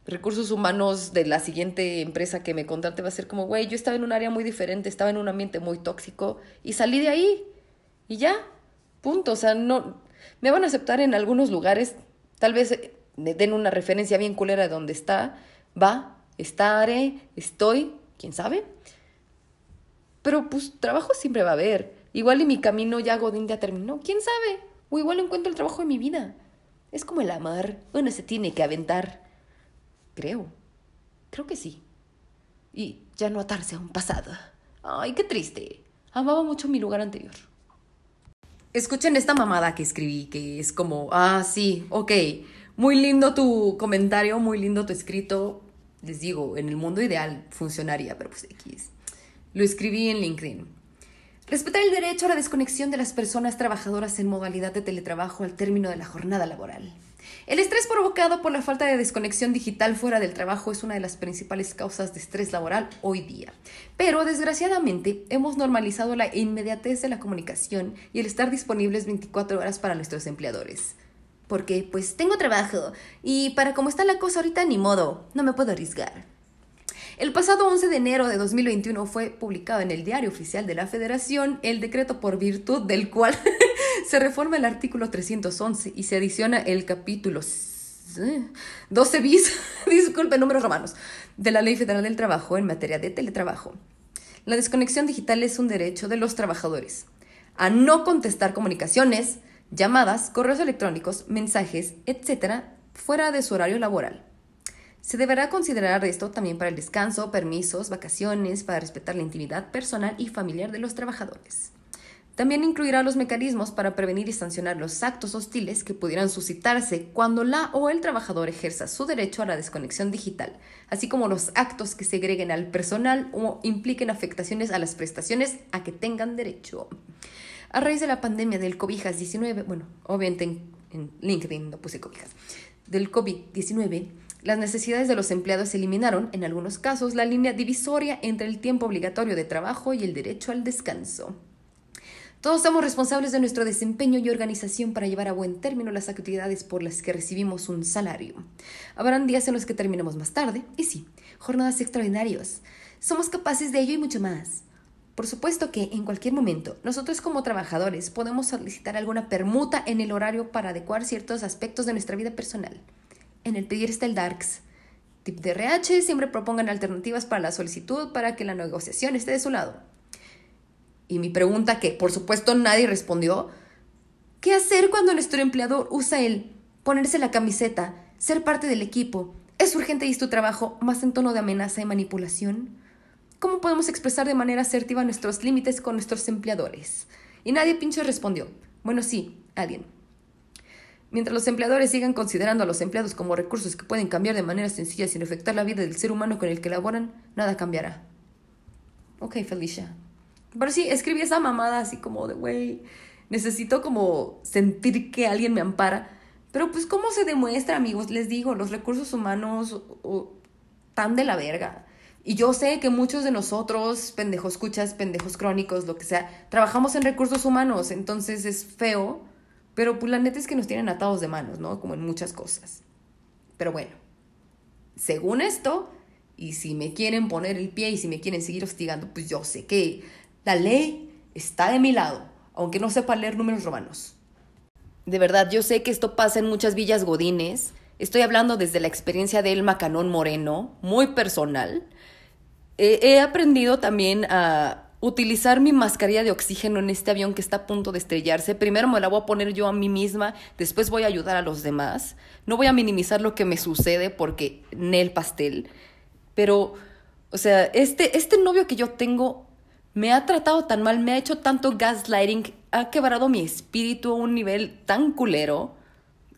recursos humanos de la siguiente empresa que me contrate va a ser como, güey, yo estaba en un área muy diferente, estaba en un ambiente muy tóxico y salí de ahí. Y ya, punto. O sea, no, me van a aceptar en algunos lugares, tal vez me den una referencia bien culera de donde está, va, estaré, estoy, quién sabe. Pero pues trabajo siempre va a haber. Igual y mi camino ya Godín ya terminó, quién sabe. O igual encuentro el trabajo de mi vida. Es como el amar, uno se tiene que aventar. Creo, creo que sí. Y ya no atarse a un pasado. Ay, qué triste. Amaba mucho mi lugar anterior. Escuchen esta mamada que escribí, que es como, ah, sí, ok, muy lindo tu comentario, muy lindo tu escrito, les digo, en el mundo ideal funcionaría, pero pues X. Lo escribí en LinkedIn. Respetar el derecho a la desconexión de las personas trabajadoras en modalidad de teletrabajo al término de la jornada laboral. El estrés provocado por la falta de desconexión digital fuera del trabajo es una de las principales causas de estrés laboral hoy día. Pero desgraciadamente hemos normalizado la inmediatez de la comunicación y el estar disponibles 24 horas para nuestros empleadores porque pues tengo trabajo y para cómo está la cosa ahorita ni modo, no me puedo arriesgar. El pasado 11 de enero de 2021 fue publicado en el Diario Oficial de la Federación el decreto por virtud del cual (laughs) se reforma el artículo 311 y se adiciona el capítulo 12 bis, (laughs) disculpe, números romanos, de la Ley Federal del Trabajo en materia de teletrabajo. La desconexión digital es un derecho de los trabajadores a no contestar comunicaciones, llamadas, correos electrónicos, mensajes, etc., fuera de su horario laboral. Se deberá considerar esto también para el descanso, permisos, vacaciones, para respetar la intimidad personal y familiar de los trabajadores. También incluirá los mecanismos para prevenir y sancionar los actos hostiles que pudieran suscitarse cuando la o el trabajador ejerza su derecho a la desconexión digital, así como los actos que segreguen al personal o impliquen afectaciones a las prestaciones a que tengan derecho. A raíz de la pandemia del COVID-19, bueno, obviamente en, LinkedIn no puse cobijas, del COVID-19, las necesidades de los empleados eliminaron, en algunos casos, la línea divisoria entre el tiempo obligatorio de trabajo y el derecho al descanso. Todos somos responsables de nuestro desempeño y organización para llevar a buen término las actividades por las que recibimos un salario. Habrán días en los que terminemos más tarde, y sí, jornadas extraordinarias. Somos capaces de ello y mucho más. Por supuesto que en cualquier momento nosotros como trabajadores podemos solicitar alguna permuta en el horario para adecuar ciertos aspectos de nuestra vida personal. En el pedir está el DARCS. Tip de RH siempre propongan alternativas para la solicitud para que la negociación esté de su lado. Y mi pregunta que por supuesto nadie respondió, ¿qué hacer cuando nuestro empleador usa el ponerse la camiseta, ser parte del equipo? ¿Es urgente y es tu trabajo más en tono de amenaza y manipulación? ¿Cómo podemos expresar de manera asertiva nuestros límites con nuestros empleadores? Y nadie pinche respondió. Bueno, sí, alguien. Mientras los empleadores sigan considerando a los empleados como recursos que pueden cambiar de manera sencilla sin afectar la vida del ser humano con el que laboran, nada cambiará. Ok, Felicia. Pero sí, escribí esa mamada así como de, güey, necesito como sentir que alguien me ampara. Pero pues, ¿cómo se demuestra, amigos? Les digo, los recursos humanos tan de la verga. Y yo sé que muchos de nosotros, pendejos escuchas, pendejos crónicos, lo que sea, trabajamos en recursos humanos, entonces es feo, pero pues la neta es que nos tienen atados de manos, ¿no? Como en muchas cosas. Pero bueno, según esto, y si me quieren poner el pie y si me quieren seguir hostigando, pues yo sé que la ley está de mi lado, aunque no sepa leer números romanos. De verdad, yo sé que esto pasa en muchas villas godines. Estoy hablando desde la experiencia de Elma Canón Moreno, muy personal he aprendido también a utilizar mi mascarilla de oxígeno en este avión que está a punto de estrellarse. Primero me la voy a poner yo a mí misma, después voy a ayudar a los demás. No voy a minimizar lo que me sucede porque en el pastel, pero O sea, este, este novio que yo tengo me ha tratado tan mal, me ha hecho tanto gaslighting, ha quebrado mi espíritu a un nivel tan culero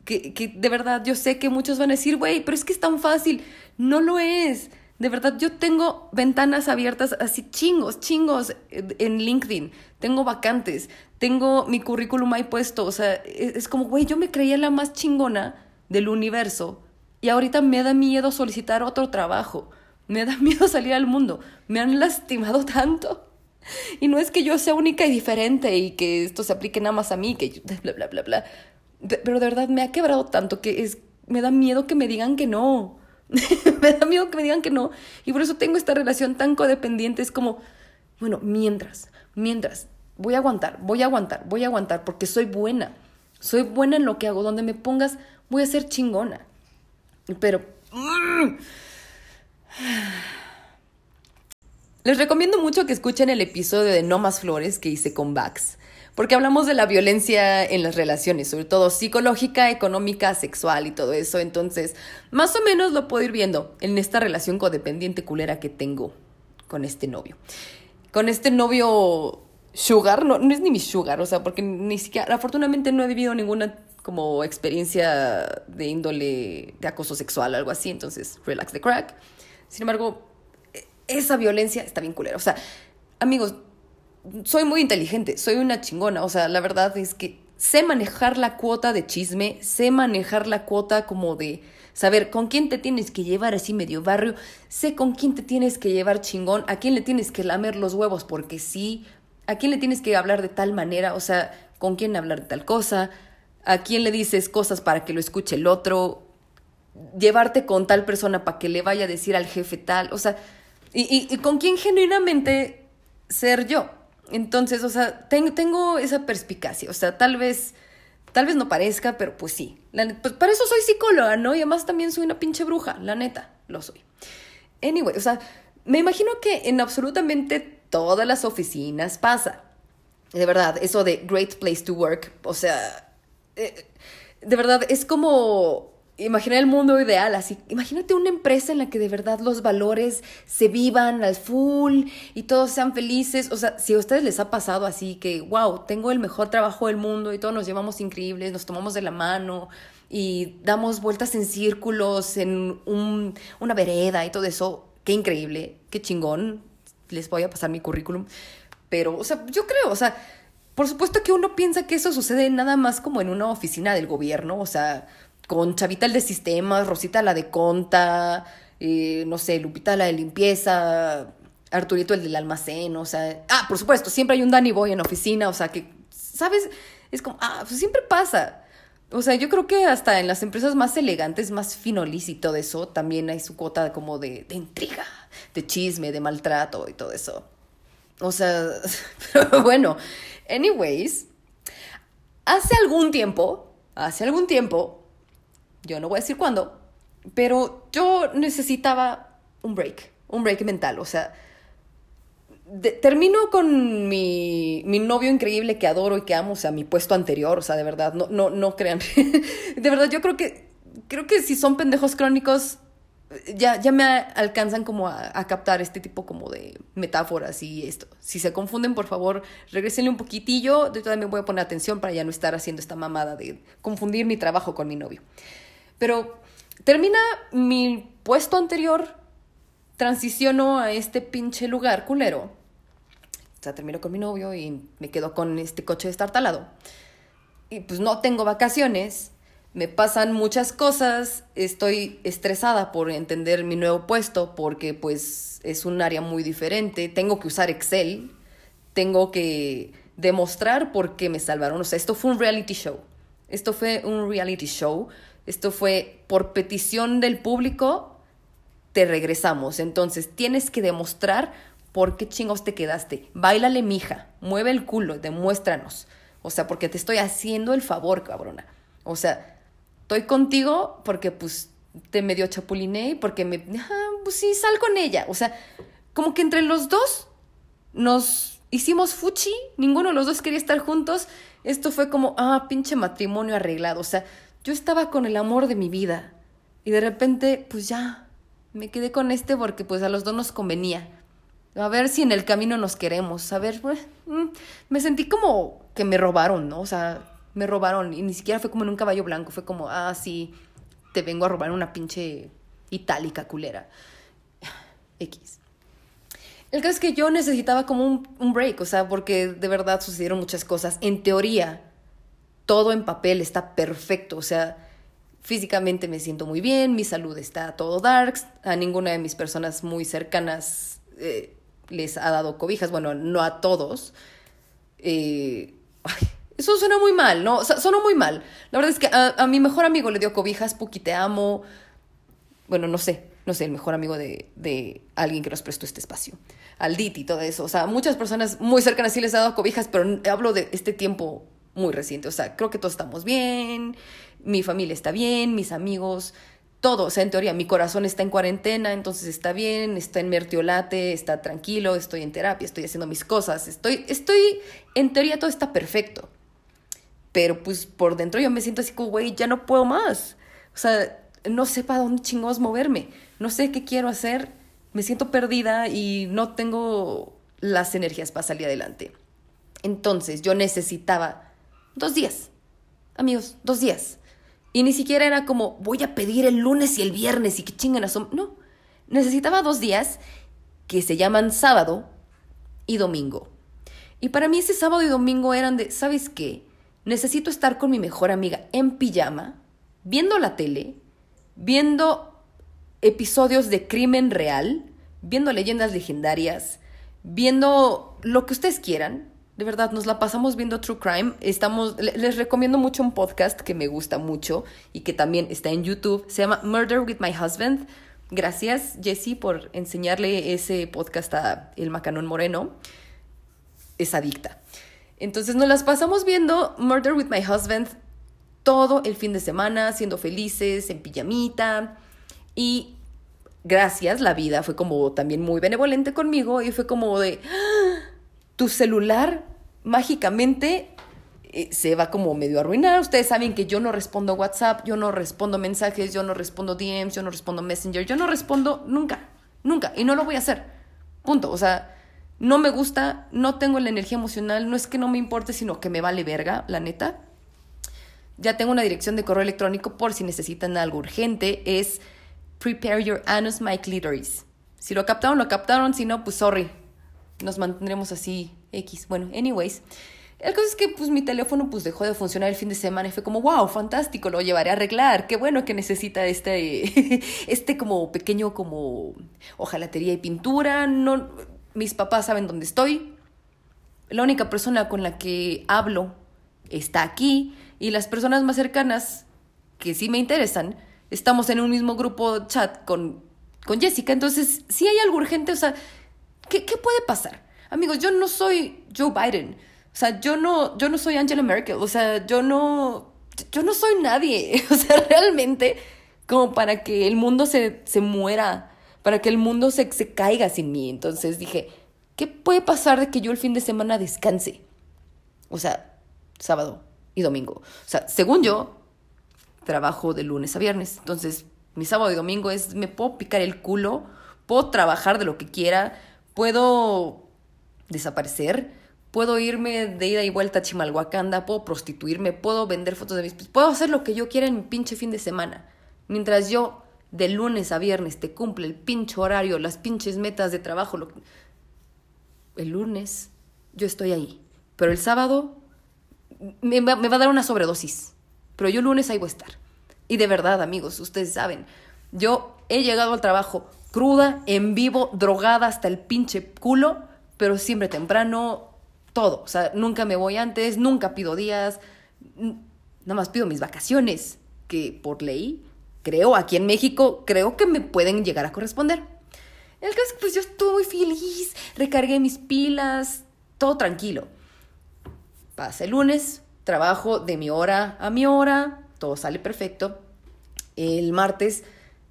que, que de verdad yo sé que muchos van a decir, güey, pero es que es tan fácil. No lo es. De verdad, yo tengo ventanas abiertas así chingos, chingos en LinkedIn. Tengo vacantes, tengo mi currículum ahí puesto. O sea, es, es como, güey, yo me creía la más chingona del universo y ahorita me da miedo solicitar otro trabajo. Me da (laughs) miedo salir al mundo. Me han lastimado tanto. Y no es que yo sea única y diferente y que esto se aplique nada más a mí, que (laughs) bla, bla, bla, bla. Pero de verdad me ha quebrado tanto que es, me da miedo que me digan que no. (laughs) me da miedo que me digan que no. Y por eso tengo esta relación tan codependiente. Es como, bueno, mientras, mientras, voy a aguantar, voy a aguantar, voy a aguantar, porque soy buena. Soy buena en lo que hago. Donde me pongas, voy a ser chingona. Pero... (sighs) Les recomiendo mucho que escuchen el episodio de No Más Flores que hice con Bax, porque hablamos de la violencia en las relaciones, sobre todo psicológica, económica, sexual y todo eso. Entonces, más o menos lo puedo ir viendo en esta relación codependiente culera que tengo con este novio. Con este novio sugar, no, no es ni mi sugar, o sea, porque ni siquiera, afortunadamente no he vivido ninguna como experiencia de índole de acoso sexual, algo así, entonces relax the crack. Sin embargo, esa violencia está bien culera. O sea, amigos, soy muy inteligente, soy una chingona. O sea, la verdad es que sé manejar la cuota de chisme, sé manejar la cuota como de saber con quién te tienes que llevar así medio barrio, sé con quién te tienes que llevar chingón, a quién le tienes que lamer los huevos porque sí, a quién le tienes que hablar de tal manera, o sea, con quién hablar de tal cosa, a quién le dices cosas para que lo escuche el otro, llevarte con tal persona para que le vaya a decir al jefe tal, o sea, y, con quién genuinamente ser yo. Entonces, o sea, tengo esa perspicacia. O sea, tal vez, tal vez no parezca, pero pues sí. pues para eso soy psicóloga, ¿no? Y además también soy una pinche bruja, la neta, lo soy. Anyway, o sea, me imagino que en absolutamente todas las oficinas pasa. De verdad, eso de great place to work, o sea, eh, de verdad, es como Imagina el mundo ideal, así. Imagínate una empresa en la que de verdad los valores se vivan al full y todos sean felices. O sea, si a ustedes les ha pasado así que, wow, tengo el mejor trabajo del mundo y todos nos llevamos increíbles, nos tomamos de la mano y damos vueltas en círculos en un, una vereda y todo eso, qué increíble, qué chingón. Les voy a pasar mi currículum. Pero, o sea, yo creo, o sea, por supuesto que uno piensa que eso sucede nada más como en una oficina del gobierno, o sea, con Chavita el de sistemas, Rosita la de conta, eh, no sé, Lupita la de limpieza, Arturito el del almacén, o sea, ah, por supuesto, siempre hay un Danny Boy en la oficina, o sea, que, ¿sabes? Es como, ah, pues siempre pasa. O sea, yo creo que hasta en las empresas más elegantes, más finolis y todo eso, también hay su cuota como de, de intriga, de chisme, de maltrato y todo eso. O sea, (laughs) pero bueno, anyways, hace algún tiempo, hace algún tiempo, yo no voy a decir cuándo, pero yo necesitaba un break, un break mental, o sea, termino con mi, mi, novio increíble que adoro y que amo, o sea, mi puesto anterior, o sea, de verdad, no, no, no crean. (laughs) de verdad, yo creo que, creo que si son pendejos crónicos, ya, ya me alcanzan como a, a, captar este tipo como de metáforas y esto. Si se confunden, por favor, regresenle un poquitillo. Yo también voy a poner atención para ya no estar haciendo esta mamada de confundir mi trabajo con mi novio. Pero termina mi puesto anterior, transiciono a este pinche lugar culero. O sea, termino con mi novio y me quedo con este coche destartalado. Y pues no tengo vacaciones, me pasan muchas cosas, estoy estresada por entender mi nuevo puesto porque pues es un área muy diferente, tengo que usar Excel, tengo que demostrar por qué me salvaron. O sea, esto fue un reality show. Esto fue un reality show esto fue por petición del público, te regresamos. Entonces tienes que demostrar por qué chingos te quedaste. Báilale, mija, mueve el culo, demuéstranos. O sea, porque te estoy haciendo el favor, cabrona. O sea, estoy contigo porque pues te medio chapuliné y porque me... pues sí, sal con ella. O sea, como que entre los dos nos hicimos fuchi, ninguno de los dos quería estar juntos. Esto fue como, ah, pinche matrimonio arreglado. O sea, yo estaba con el amor de mi vida y de repente, pues ya, me quedé con este porque pues a los dos nos convenía. A ver si en el camino nos queremos. A ver, pues, mm, me sentí como que me robaron, ¿no? O sea, me robaron y ni siquiera fue como en un caballo blanco, fue como, ah, sí, te vengo a robar una pinche itálica culera. X. El caso es que yo necesitaba como un, un break, o sea, porque de verdad sucedieron muchas cosas. En teoría, todo en papel está perfecto, o sea, físicamente me siento muy bien, mi salud está todo darks, a ninguna de mis personas muy cercanas eh, les ha dado cobijas, bueno, no a todos. Eh, eso suena muy mal, ¿no? O sea, sonó muy mal. La verdad es que a, a mi mejor amigo le dio cobijas, Puki, te amo. Bueno, no sé, no sé, el mejor amigo de, de alguien que nos prestó este espacio. Al Diti y todo eso. O sea, muchas personas muy cercanas sí les ha dado cobijas, pero hablo de este tiempo muy reciente. O sea, creo que todos estamos bien, mi familia está bien, mis amigos, todo. O sea, en teoría, mi corazón está en cuarentena, entonces está bien, está en mertiolate, está tranquilo, estoy en terapia, estoy haciendo mis cosas, estoy, estoy, en teoría todo está perfecto. Pero pues por dentro yo me siento así como, güey, ya no puedo más. O sea, no sé para dónde chingados moverme, no sé qué quiero hacer, me siento perdida y no tengo las energías para salir adelante. Entonces yo necesitaba dos días, amigos, dos días. Y ni siquiera era como, voy a pedir el lunes y el viernes y que chingan a su... No, necesitaba dos días que se llaman sábado y domingo. Y para mí ese sábado y domingo eran de, ¿sabes qué? Necesito estar con mi mejor amiga en pijama, viendo la tele, viendo episodios de crimen real, viendo leyendas legendarias, viendo lo que ustedes quieran. De verdad, nos la pasamos viendo True Crime. Estamos, les recomiendo mucho un podcast que me gusta mucho y que también está en YouTube. Se llama Murder with My Husband. Gracias, Jesse, por enseñarle ese podcast a El Macanón Moreno. Es adicta. Entonces nos las pasamos viendo Murder with My Husband todo el fin de semana, siendo felices, en pijamita. Y gracias, la vida fue como también muy benevolente conmigo y fue como de, ¡Ah! tu celular mágicamente eh, se va como medio a arruinar. Ustedes saben que yo no respondo WhatsApp, yo no respondo mensajes, yo no respondo DMs, yo no respondo Messenger, yo no respondo nunca, nunca. Y no lo voy a hacer. Punto. O sea, no me gusta, no tengo la energía emocional, no es que no me importe, sino que me vale verga, la neta. Ya tengo una dirección de correo electrónico por si necesitan algo urgente. Es prepare your anus my clitoris. Si lo captaron, lo captaron. Si no, pues sorry. Nos mantendremos así X. Bueno, anyways. El caso es que pues mi teléfono pues dejó de funcionar el fin de semana y fue como, wow, fantástico, lo llevaré a arreglar. Qué bueno que necesita este, (laughs) este como pequeño como ojalatería y pintura. No, mis papás saben dónde estoy. La única persona con la que hablo está aquí y las personas más cercanas que sí me interesan, estamos en un mismo grupo chat con, con Jessica. Entonces, si hay algo urgente, o sea, ¿qué, ¿qué puede pasar? Amigos, yo no soy Joe Biden. O sea, yo no, yo no soy Angela Merkel. O sea, yo no, yo no soy nadie. (laughs) O sea, realmente, como para que el mundo se, se muera, para que el mundo se, se caiga sin mí. Entonces dije, ¿qué puede pasar de que yo el fin de semana descanse? O sea, sábado y domingo. O sea, según yo, trabajo de lunes a viernes. Entonces, mi sábado y domingo es, me puedo picar el culo, puedo trabajar de lo que quiera, puedo desaparecer, puedo irme de ida y vuelta a Chimalhuacanda, puedo prostituirme, puedo vender fotos de mis... Puedo hacer lo que yo quiera en mi pinche fin de semana. Mientras yo de lunes a viernes te cumple el pinche horario, las pinches metas de trabajo, lo... el lunes yo estoy ahí. Pero el sábado me va, me va a dar una sobredosis. Pero yo lunes ahí voy a estar. Y de verdad, amigos, ustedes saben, yo he llegado al trabajo cruda, en vivo, drogada hasta el pinche culo, pero siempre temprano, todo. O sea, nunca me voy antes, nunca pido días, nada más pido mis vacaciones, que por ley, creo, aquí en México, creo que me pueden llegar a corresponder. El caso pues yo estuve muy feliz, recargué mis pilas, todo tranquilo. Pasa el lunes, trabajo de mi hora a mi hora, todo sale perfecto. El martes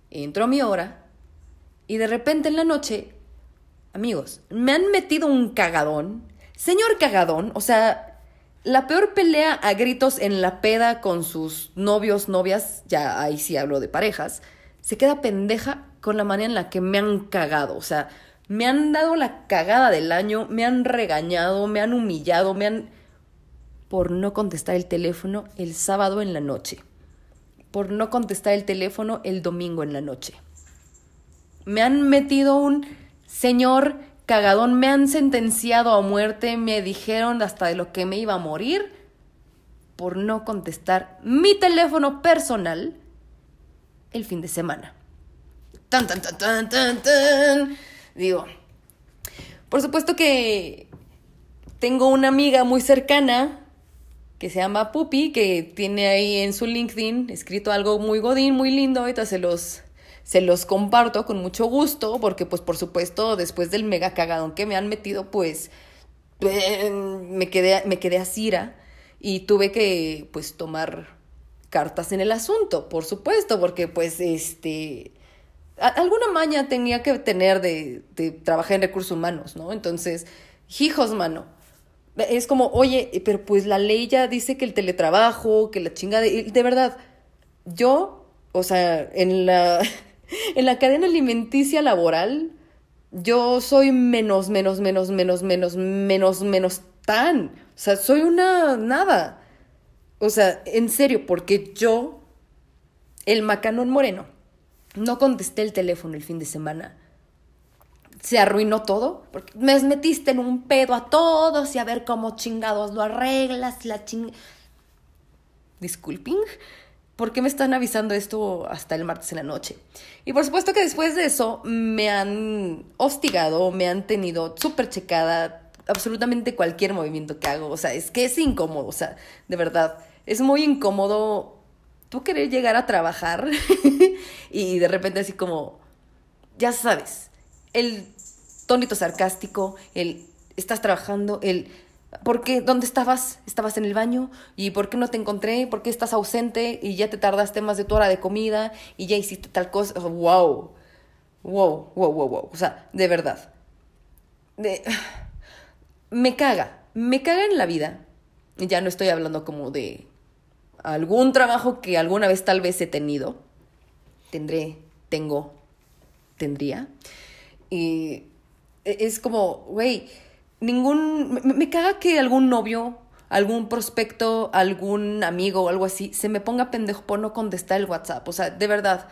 entro a mi hora y de repente en la noche, amigos, me han metido un cagadón. Señor cagadón, o sea, la peor pelea a gritos en la peda con sus novios, novias, ya ahí sí hablo de parejas, se queda pendeja con la manera en la que me han cagado. O sea, me han dado la cagada del año, me han regañado, me han humillado, me han... por no contestar el teléfono el sábado en la noche. Por no contestar el teléfono el domingo en la noche. Me han metido un señor cagadón, me han sentenciado a muerte, me dijeron hasta de lo que me iba a morir por no contestar mi teléfono personal el fin de semana. Tan, tan, tan, tan, tan, tan. Digo, por supuesto que tengo una amiga muy cercana que se llama Pupi, que tiene ahí en su LinkedIn escrito algo muy godín, muy lindo. Ahorita se los, se los comparto con mucho gusto, porque pues por supuesto después del mega cagadón que me han metido, pues eh, me quedé, me quedé a Cira y tuve que pues tomar cartas en el asunto, por supuesto, porque pues este alguna maña tenía que tener de, de, trabajar en recursos humanos, ¿no? Entonces, hijos, mano. Es como, oye, pero pues la ley ya dice que el teletrabajo, que la chinga de... De verdad, yo, o sea, en la, en la cadena alimenticia laboral, yo soy menos, menos, menos, menos, menos, menos, menos tan. O sea, soy una nada. O sea, en serio, porque yo, el macanón moreno, no contesté el teléfono el fin de semana. Se arruinó todo, porque me metiste en un pedo a todos y a ver cómo chingados lo arreglas, la ching... Disculping, ¿por qué me están avisando esto hasta el martes en la noche? Y por supuesto que después de eso me han hostigado, me han tenido súper checada absolutamente cualquier movimiento que hago. O sea, es que es incómodo, o sea, de verdad, es muy incómodo tú querer llegar a trabajar (laughs) y de repente así como, ya sabes, el tonito sarcástico, el estás trabajando, el ¿por qué? ¿Dónde estabas? ¿Estabas en el baño? ¿Y por qué no te encontré? ¿Por qué estás ausente? Y ya te tardaste más de tu hora de comida y ya hiciste tal cosa. wow. Wow, wow, wow, wow. O sea, de verdad. De... (sighs) Me caga. Me caga en la vida. Ya no estoy hablando como de algún trabajo que alguna vez tal vez he tenido, tendré, tengo, tendría. Y es como, güey, ningún, me, caga que algún novio, algún prospecto, algún amigo o algo así se me ponga pendejo por no contestar el WhatsApp. O sea, de verdad,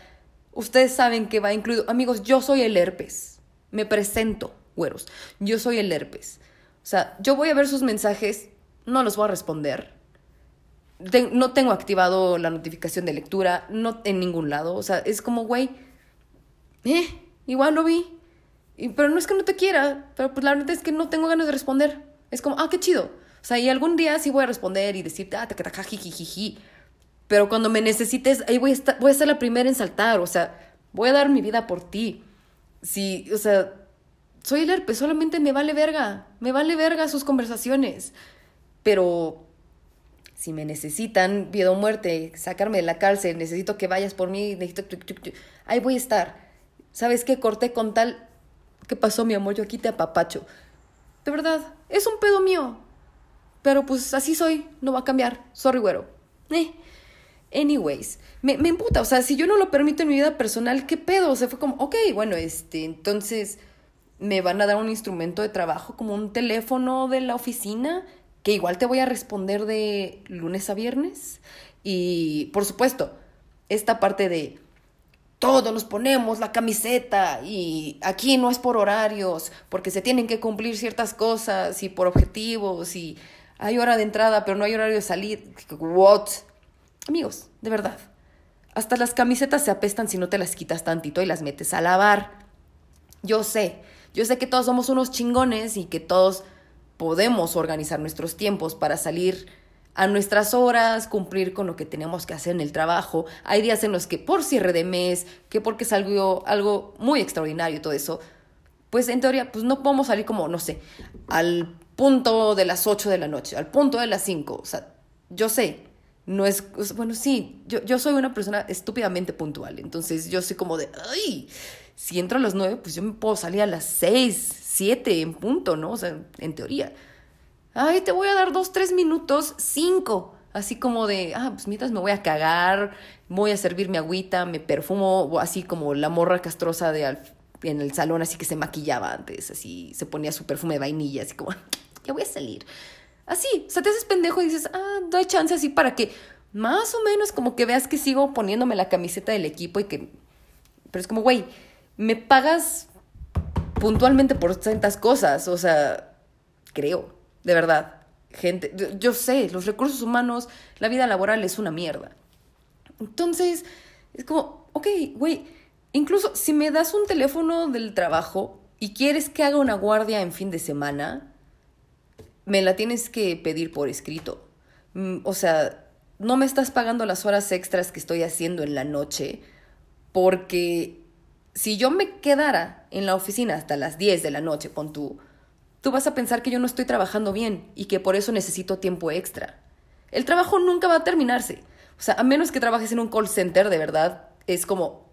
ustedes saben que va incluido, amigos, yo soy el herpes, me presento, güeros, yo soy el herpes. O sea, yo voy a ver sus mensajes, no los voy a responder no tengo activado la notificación de lectura, no en ningún lado. O sea, es como, güey, eh, igual lo vi. Y, pero no es que no te quiera, pero pues la verdad es que no tengo ganas de responder. Es como, ah, qué chido. O sea, y algún día sí voy a responder y decirte, ah, te jiji. Pero cuando me necesites, ahí voy a, estar, voy a ser la primera en saltar. O sea, voy a dar mi vida por ti. Sí, o sea, soy el herpes, solamente me vale verga. Me vale verga sus conversaciones. Pero si me necesitan, vida o muerte, sacarme de la cárcel, necesito que vayas por mí, necesito... Ahí voy a estar. ¿Sabes qué? Corté con tal... ¿Qué pasó, mi amor? Yo aquí te apapacho. De verdad, es un pedo mío. Pero pues así soy, no va a cambiar. Sorry, güero. Eh. Anyways, me, me emputa, o sea, si yo no lo permito en mi vida personal, ¿qué pedo? O sea, fue como, ok, bueno, este, entonces me van a dar un instrumento de trabajo como un teléfono de la oficina que igual te voy a responder de lunes a viernes. Y por supuesto, esta parte de todos nos ponemos la camiseta y aquí no es por horarios, porque se tienen que cumplir ciertas cosas y por objetivos y hay hora de entrada, pero no hay horario de salir. What? Amigos, de verdad. Hasta las camisetas se apestan si no te las quitas tantito y las metes a lavar. Yo sé, yo sé que todos somos unos chingones y que todos podemos organizar nuestros tiempos para salir a nuestras horas, cumplir con lo que tenemos que hacer en el trabajo. Hay días en los que por cierre de mes, que porque salió algo muy extraordinario y todo eso, pues en teoría pues no podemos salir como, no sé, al punto de las 8 de la noche, al punto de las 5. O sea, yo sé, no es, bueno, sí, yo, yo soy una persona estúpidamente puntual, entonces yo soy como de, ay, si entro a las 9, pues yo me puedo salir a las 6, siete en punto, ¿no? O sea, en teoría. Ay, te voy a dar dos, tres minutos, cinco. Así como de, ah, pues mientras me voy a cagar, voy a servir mi agüita, me perfumo, así como la morra castrosa de en el salón, así que se maquillaba antes, así se ponía su perfume de vainilla, así como, ya voy a salir. Así, o sea, te haces pendejo y dices, ah, doy chance así para que más o menos como que veas que sigo poniéndome la camiseta del equipo y que... Pero es como, güey, me pagas puntualmente por tantas cosas, o sea, creo, de verdad. Gente, yo, sé, los recursos humanos, la vida laboral es una mierda. Entonces, es como, ok, güey, incluso si me das un teléfono del trabajo y quieres que haga una guardia en fin de semana, me la tienes que pedir por escrito. Mm, O sea, no me estás pagando las horas extras que estoy haciendo en la noche, porque si yo me quedara en la oficina hasta las 10 de la noche, pon tú, tú vas a pensar que yo no estoy trabajando bien y que por eso necesito tiempo extra. El trabajo nunca va a terminarse. O sea, a menos que trabajes en un call center, de verdad, es como,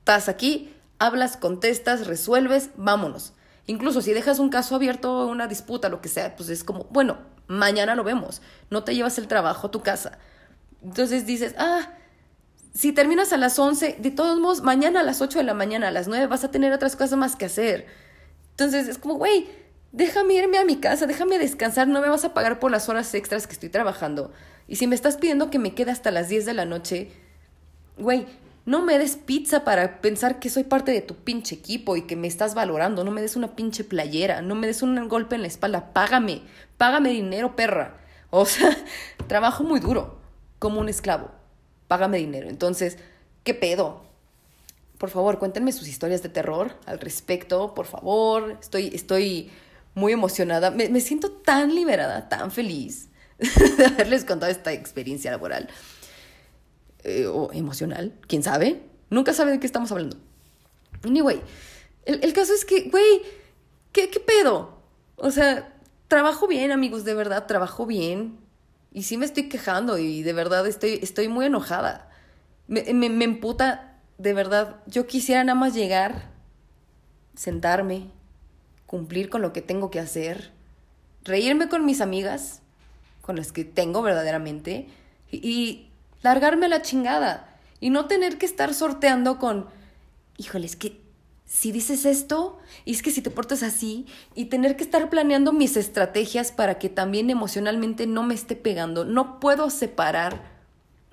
estás aquí, hablas, contestas, resuelves, vámonos. Incluso si dejas un caso abierto, una disputa, lo que sea, pues es como, bueno, mañana lo vemos. No te llevas el trabajo a tu casa. Entonces dices, ah, si terminas a las 11, de todos modos, mañana a las 8 de la mañana, a las 9 vas a tener otras cosas más que hacer. Entonces es como, güey, déjame irme a mi casa, déjame descansar, no me vas a pagar por las horas extras que estoy trabajando. Y si me estás pidiendo que me quede hasta las 10 de la noche, güey, no me des pizza para pensar que soy parte de tu pinche equipo y que me estás valorando, no me des una pinche playera, no me des un golpe en la espalda, págame, págame dinero, perra. O sea, (laughs) trabajo muy duro, como un esclavo, págame dinero. Entonces, ¿qué pedo? Por favor, cuéntenme sus historias de terror al respecto, por favor. Estoy, estoy muy emocionada. Me, me siento tan liberada, tan feliz (laughs) de haberles contado esta experiencia laboral. Eh, o emocional, quién sabe. Nunca sabe de qué estamos hablando. Anyway, el, el caso es que, güey, ¿qué, ¿qué pedo? O sea, trabajo bien, amigos, de verdad, trabajo bien. Y sí me estoy quejando y de verdad estoy, estoy muy enojada. Me, me, me emputa, de verdad. Yo quisiera nada más llegar, sentarme, cumplir con lo que tengo que hacer, reírme con mis amigas, con las que tengo verdaderamente, y, largarme la chingada. Y no tener que estar sorteando con, híjole, es que si dices esto, y es que si te portas así, y tener que estar planeando mis estrategias para que también emocionalmente no me esté pegando. No puedo separar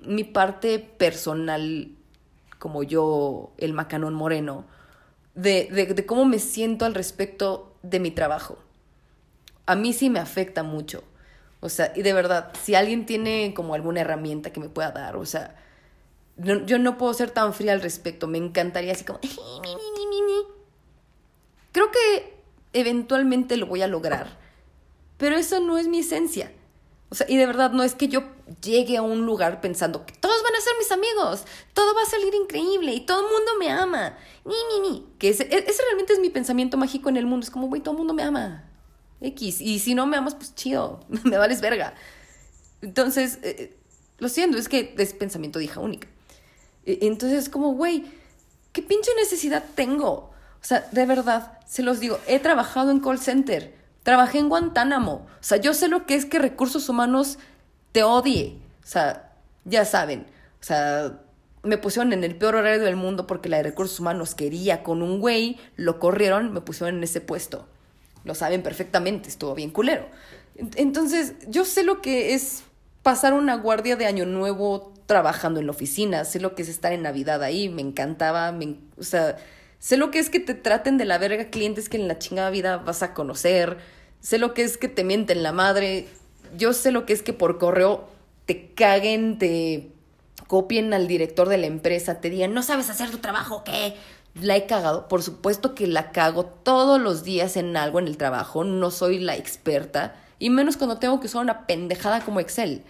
mi parte personal, como yo, el macanón moreno, de, de, cómo me siento al respecto de mi trabajo. A mí sí me afecta mucho. O sea, y de verdad, si alguien tiene como alguna herramienta que me pueda dar, o sea, no- yo no puedo ser tan fría al respecto. Me encantaría así como... (laughs) Creo que eventualmente lo voy a lograr. Pero eso no es mi esencia. O sea, y de verdad no es que yo llegue a un lugar pensando que todos van a ser mis amigos, todo va a salir increíble y todo el mundo me ama. Ni, ni, ni. Que ese, e- ese realmente es mi pensamiento mágico en el mundo. Es como, güey, todo el mundo me ama. X. Y si no me amas, pues chido. (laughs) me vales verga. Entonces, eh, lo siento, es que es pensamiento de hija única. E- Entonces, es como, güey, ¿qué pinche necesidad tengo? O sea, de verdad, se los digo, he trabajado en call center, trabajé en Guantánamo. O sea, yo sé lo que es que recursos humanos te odie. O sea, ya saben. O sea, me pusieron en el peor horario del mundo porque la de recursos humanos quería con un güey, lo corrieron, me pusieron en ese puesto. Lo saben perfectamente, estuvo bien culero. En- Entonces, yo sé lo que es pasar una guardia de año nuevo trabajando en la oficina, sé lo que es estar en Navidad ahí, me encantaba, o sea, sé lo que es que te traten de la verga clientes que en la chingada vida vas a conocer, sé lo que es que te mienten la madre, yo sé lo que es que por correo te caguen, te copien al director de la empresa, te digan, no sabes hacer tu trabajo, ¿qué? La he cagado, por supuesto que la cago todos los días en algo en el trabajo, no soy la experta, y menos cuando tengo que usar una pendejada como Excel.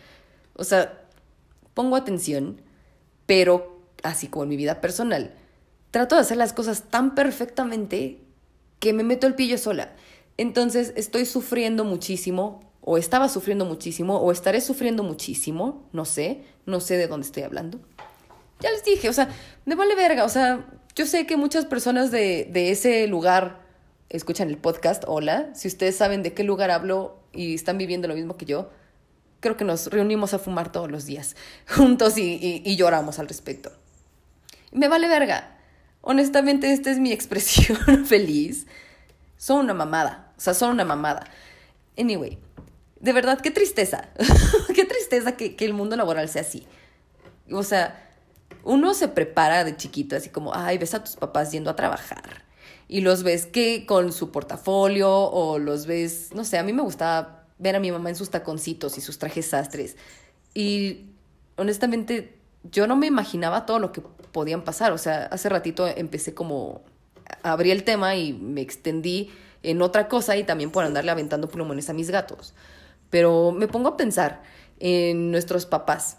O sea, pongo atención, pero así como en mi vida personal, trato de hacer las cosas tan perfectamente que me meto el pillo sola. Entonces estoy sufriendo muchísimo, o estaba sufriendo muchísimo, o estaré sufriendo muchísimo, no sé, no sé de dónde estoy hablando. Ya les dije, o sea, me vale verga, o sea, yo sé que muchas personas de, de ese lugar escuchan el podcast, hola, si ustedes saben de qué lugar hablo y están viviendo lo mismo que yo, creo que nos reunimos a fumar todos los días (laughs) juntos y, y, y lloramos al respecto. Me vale verga. Honestamente, esta es mi (laughs) expresión feliz. Son una mamada. O sea, son una mamada. Anyway, de verdad, qué tristeza. (laughs) qué tristeza que, que el mundo laboral sea así. O sea, uno se prepara de chiquito, así como, ay, ves a tus papás yendo a trabajar. Y los ves que con su portafolio o los ves, no sé, a mí me gustaba ver a mi mamá en sus taconcitos y sus trajes sastres. Y honestamente, yo no me imaginaba todo lo que podían pasar. O sea, hace ratito empecé como, abrí el tema y me extendí en otra cosa y también por andarle aventando plumones a mis gatos. Pero me pongo a pensar en nuestros papás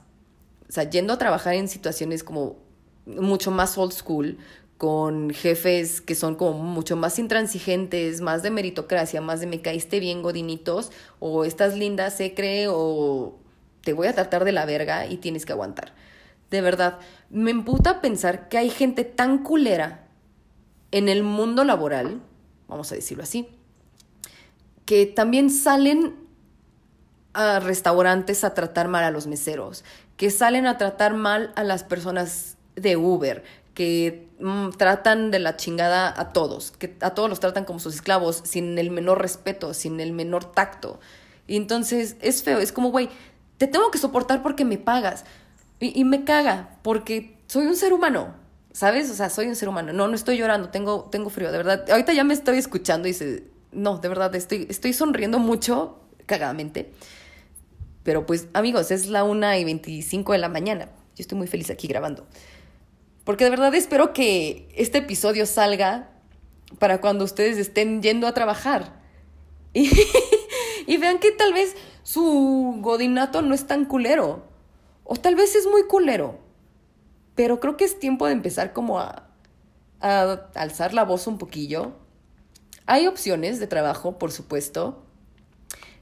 o sea, yendo a trabajar en situaciones como mucho más old school, con jefes que son como mucho más intransigentes, más de meritocracia, más de me caíste bien, godinitos, o estás linda, se cree, o te voy a tratar de la verga y tienes que aguantar. De verdad, me emputa pensar que hay gente tan culera en el mundo laboral, vamos a decirlo así, que también salen a restaurantes a tratar mal a los meseros, que salen a tratar mal a las personas de Uber, que mm, tratan de la chingada a todos, que a todos los tratan como sus esclavos, sin el menor respeto, sin el menor tacto. Y entonces es feo, es como, güey, te tengo que soportar porque me pagas. Y, y, me caga, porque soy un ser humano, ¿sabes? O sea, soy un ser humano. No, no estoy llorando, tengo, tengo frío, de verdad. Ahorita ya me estoy escuchando y dice, no, de verdad, estoy, estoy sonriendo mucho, cagadamente. Pero pues amigos, es la una y 25 de la mañana. Yo estoy muy feliz aquí grabando. Porque de verdad espero que este episodio salga para cuando ustedes estén yendo a trabajar. (laughs) Y vean que tal vez su godinato no es tan culero. O tal vez es muy culero. Pero creo que es tiempo de empezar como a, a alzar la voz un poquillo. Hay opciones de trabajo, por supuesto.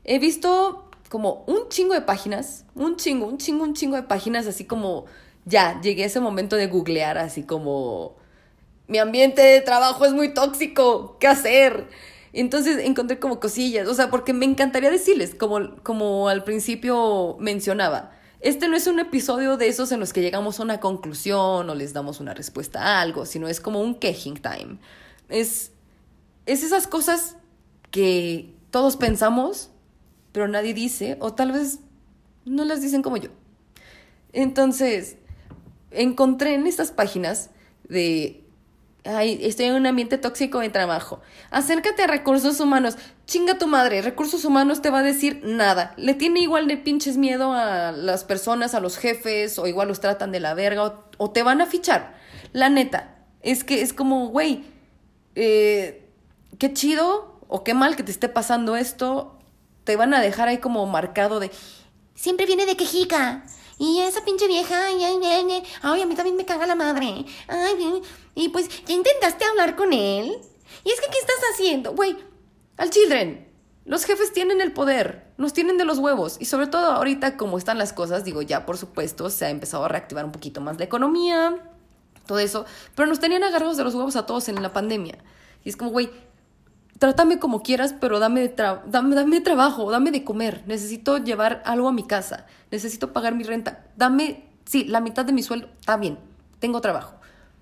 He visto como un chingo de páginas, un chingo, un chingo, un chingo de páginas, así como ya llegué a ese momento de googlear, así como mi ambiente de trabajo es muy tóxico, ¿qué hacer? entonces encontré como cosillas, o sea, porque me encantaría decirles, como, como al principio mencionaba, este no es un episodio de esos en los que llegamos a una conclusión o les damos una respuesta a algo, sino es como un quejing time. Es, es esas cosas que todos pensamos, pero nadie dice, o tal vez no las dicen como yo. Entonces, encontré en estas páginas de, ay, estoy en un ambiente tóxico de trabajo. Acércate a recursos humanos. Chinga tu madre, recursos humanos te va a decir nada. Le tiene igual de pinches miedo a las personas, a los jefes, o igual los tratan de la verga, o, te van a fichar. La neta, es que es como, güey, eh, qué chido o qué mal que te esté pasando esto, te van a dejar ahí como marcado de siempre viene de quejica. Y esa pinche vieja, ay, ay, ay, ay, a mí también me caga la madre. Ay, y pues, ¿ya intentaste hablar con él? Y es que, ¿qué estás haciendo? Güey, al children. Los jefes tienen el poder, nos tienen de los huevos. Y sobre todo ahorita como están las cosas, digo, ya por supuesto se ha empezado a reactivar un poquito más la economía, todo eso. Pero nos tenían agarrados de los huevos a todos en la pandemia. Y es como, güey, trátame como quieras, pero dame, dame, dame trabajo, dame de comer. Necesito llevar algo a mi casa. Necesito pagar mi renta. Dame, sí, la mitad de mi sueldo. Está bien, tengo trabajo.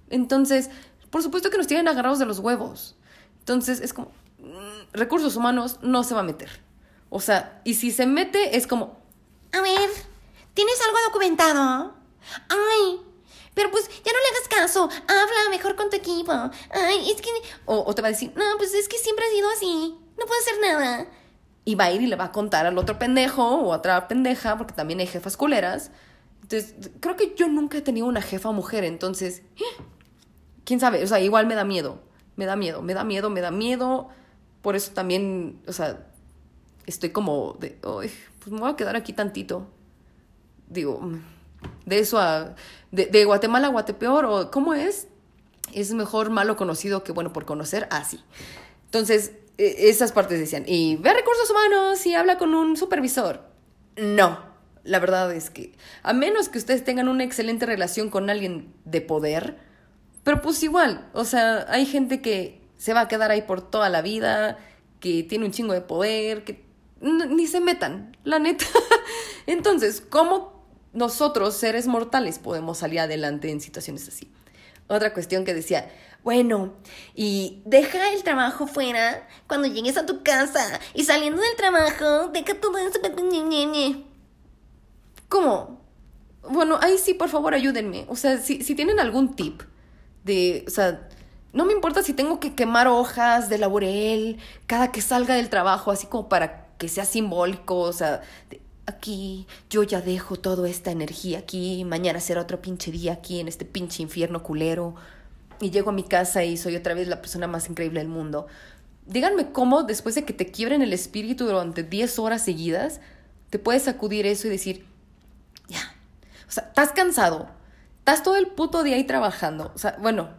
Entonces, por supuesto que nos tienen agarrados de los huevos. Entonces, es como, mm, recursos humanos no se va a meter. O sea, y si se mete, es como... A ver, ¿tienes algo documentado? Ay, pero pues ya no le hagas caso, habla mejor con tu equipo. Ay, es que... O, o te va a decir, no, pues es que siempre ha sido así, no puedo hacer nada. Y va a ir y le va a contar al otro pendejo o a otra pendeja, porque también hay jefas culeras. Entonces, creo que yo nunca he tenido una jefa mujer, entonces, (gasps) quién sabe, o sea, igual me da miedo, me da miedo, me da miedo, me da miedo. Por eso también, o sea, estoy como de, Ay, pues me voy a quedar aquí tantito. Digo, de eso a. De, Guatemala a Guatepeor, o ¿cómo es? Es mejor malo conocido que bueno por conocer. Así. Entonces, e, esas partes decían. Y ve recursos humanos y habla con un supervisor. No. La verdad es que, a menos que ustedes tengan una excelente relación con alguien de poder, pero pues igual, o sea, hay gente que se va a quedar ahí por toda la vida, que tiene un chingo de poder, que ni se metan, la neta. (laughs) Entonces, ¿cómo nosotros, seres mortales, podemos salir adelante en situaciones así? Otra cuestión que decía, Bueno, y deja el trabajo fuera cuando llegues a tu casa. Y saliendo del trabajo, deja todo eso. ¿cómo? Bueno, ahí sí, por favor, ayúdenme. O sea, si, si tienen algún tip de, o sea, no me importa si tengo que quemar hojas de laurel cada que salga del trabajo, así como para que sea simbólico, o sea, aquí yo ya dejo toda esta energía aquí, mañana será otro pinche día aquí en este pinche infierno culero, y llego a mi casa y soy otra vez la persona más increíble del mundo. Díganme cómo, después de que te quiebren el espíritu durante 10 horas seguidas, te puedes sacudir eso y decir, ya. O sea, estás cansado. Estás todo el puto día ahí trabajando. O sea, bueno,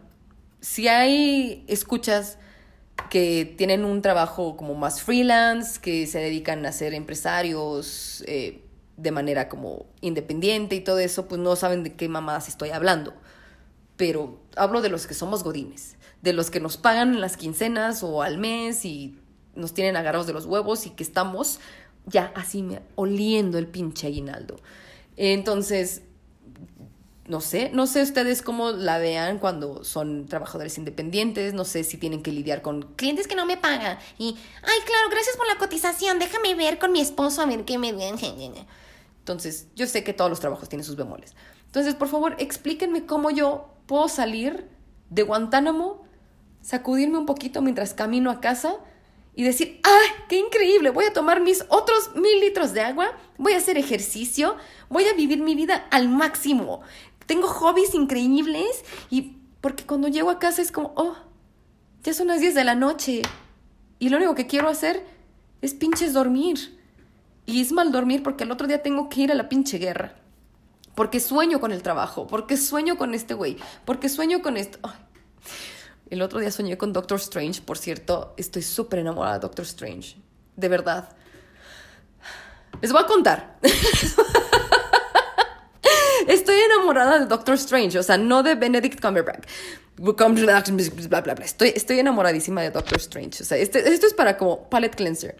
si hay escuchas que tienen un trabajo como más freelance, que se dedican a ser empresarios eh, de manera como independiente y todo eso, pues no saben de qué mamadas estoy hablando. Pero hablo de los que somos godines, de los que nos pagan las quincenas o al mes y nos tienen agarrados de los huevos y que estamos ya así oliendo el pinche aguinaldo. Entonces, no sé, no sé ustedes cómo la vean cuando son trabajadores independientes, no sé si tienen que lidiar con Clientes que no me pagan. Y, ay, claro, gracias por la cotización. Déjame ver con mi esposo a ver qué me den. Entonces, yo sé que todos los trabajos tienen sus bemoles. Entonces, por favor, explíquenme cómo yo puedo salir de Guantánamo, sacudirme un poquito mientras camino a casa y decir, ¡ay, qué increíble! Voy a tomar mis otros mil litros de agua, voy a hacer ejercicio, voy a vivir mi vida al máximo. Tengo hobbies increíbles y porque cuando llego a casa es como, oh, ya son las 10 de la noche y lo único que quiero hacer es pinches dormir. Y es mal dormir porque el otro día tengo que ir a la pinche guerra. Porque sueño con el trabajo, porque sueño con este güey, porque sueño con esto. El otro día soñé con Doctor Strange, por cierto, estoy súper enamorada de Doctor Strange. De verdad. Les voy a contar. (laughs) Estoy enamorada de Doctor Strange, o sea, no de Benedict Cumberbatch. Bla, bla, bla. Estoy, estoy enamoradísima de Doctor Strange. O sea, este- esto es para como palette cleanser.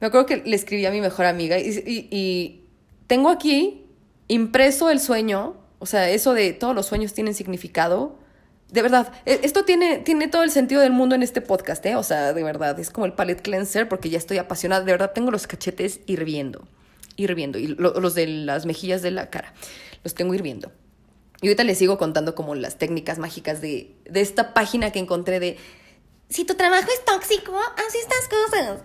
Me acuerdo que le escribí a mi mejor amiga y, tengo aquí impreso el sueño, o sea, eso de todos los sueños tienen significado. De verdad, e- esto tiene, tiene todo el sentido del mundo en este podcast, ¿eh? O sea, de verdad, es como el palette cleanser porque ya estoy apasionada. De verdad, tengo los cachetes hirviendo, hirviendo, y lo- los de las mejillas de la cara, los tengo hirviendo. Y ahorita les sigo contando como las técnicas mágicas de, de esta página que encontré de Si tu trabajo es tóxico, haz estas cosas.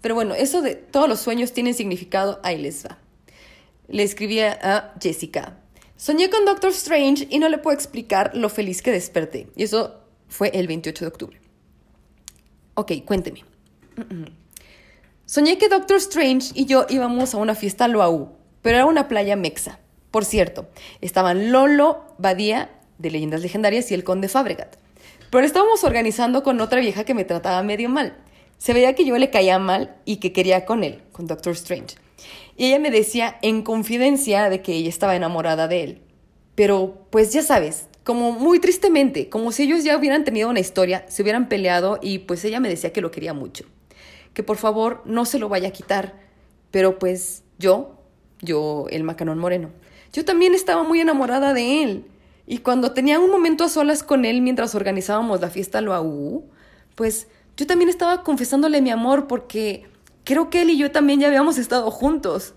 Pero bueno, eso de todos los sueños tienen significado, ahí les va. Le escribí a Jessica. Soñé con Doctor Strange y no le puedo explicar lo feliz que desperté. Y eso fue el 28 de octubre. Ok, cuénteme. (clears throat) Soñé que Doctor Strange y yo íbamos a una fiesta Loaú, pero era una playa mexa. Por cierto, estaban Lolo, Badía, de Leyendas Legendarias, y el Conde Fabregat. Pero estábamos organizando con otra vieja que me trataba medio mal. Se veía que yo le caía mal y que quería con él, con Doctor Strange. Y ella me decía en confidencia de que ella estaba enamorada de él. Pero, pues ya sabes, como muy tristemente, como si ellos ya hubieran tenido una historia, se hubieran peleado y pues ella me decía que lo quería mucho. Que por favor no se lo vaya a quitar. Pero pues yo, yo, el Macanón Moreno, yo también estaba muy enamorada de él. Y cuando tenía un momento a solas con él mientras organizábamos la fiesta Loaú, pues yo también estaba confesándole mi amor porque creo que él y yo también ya habíamos estado juntos.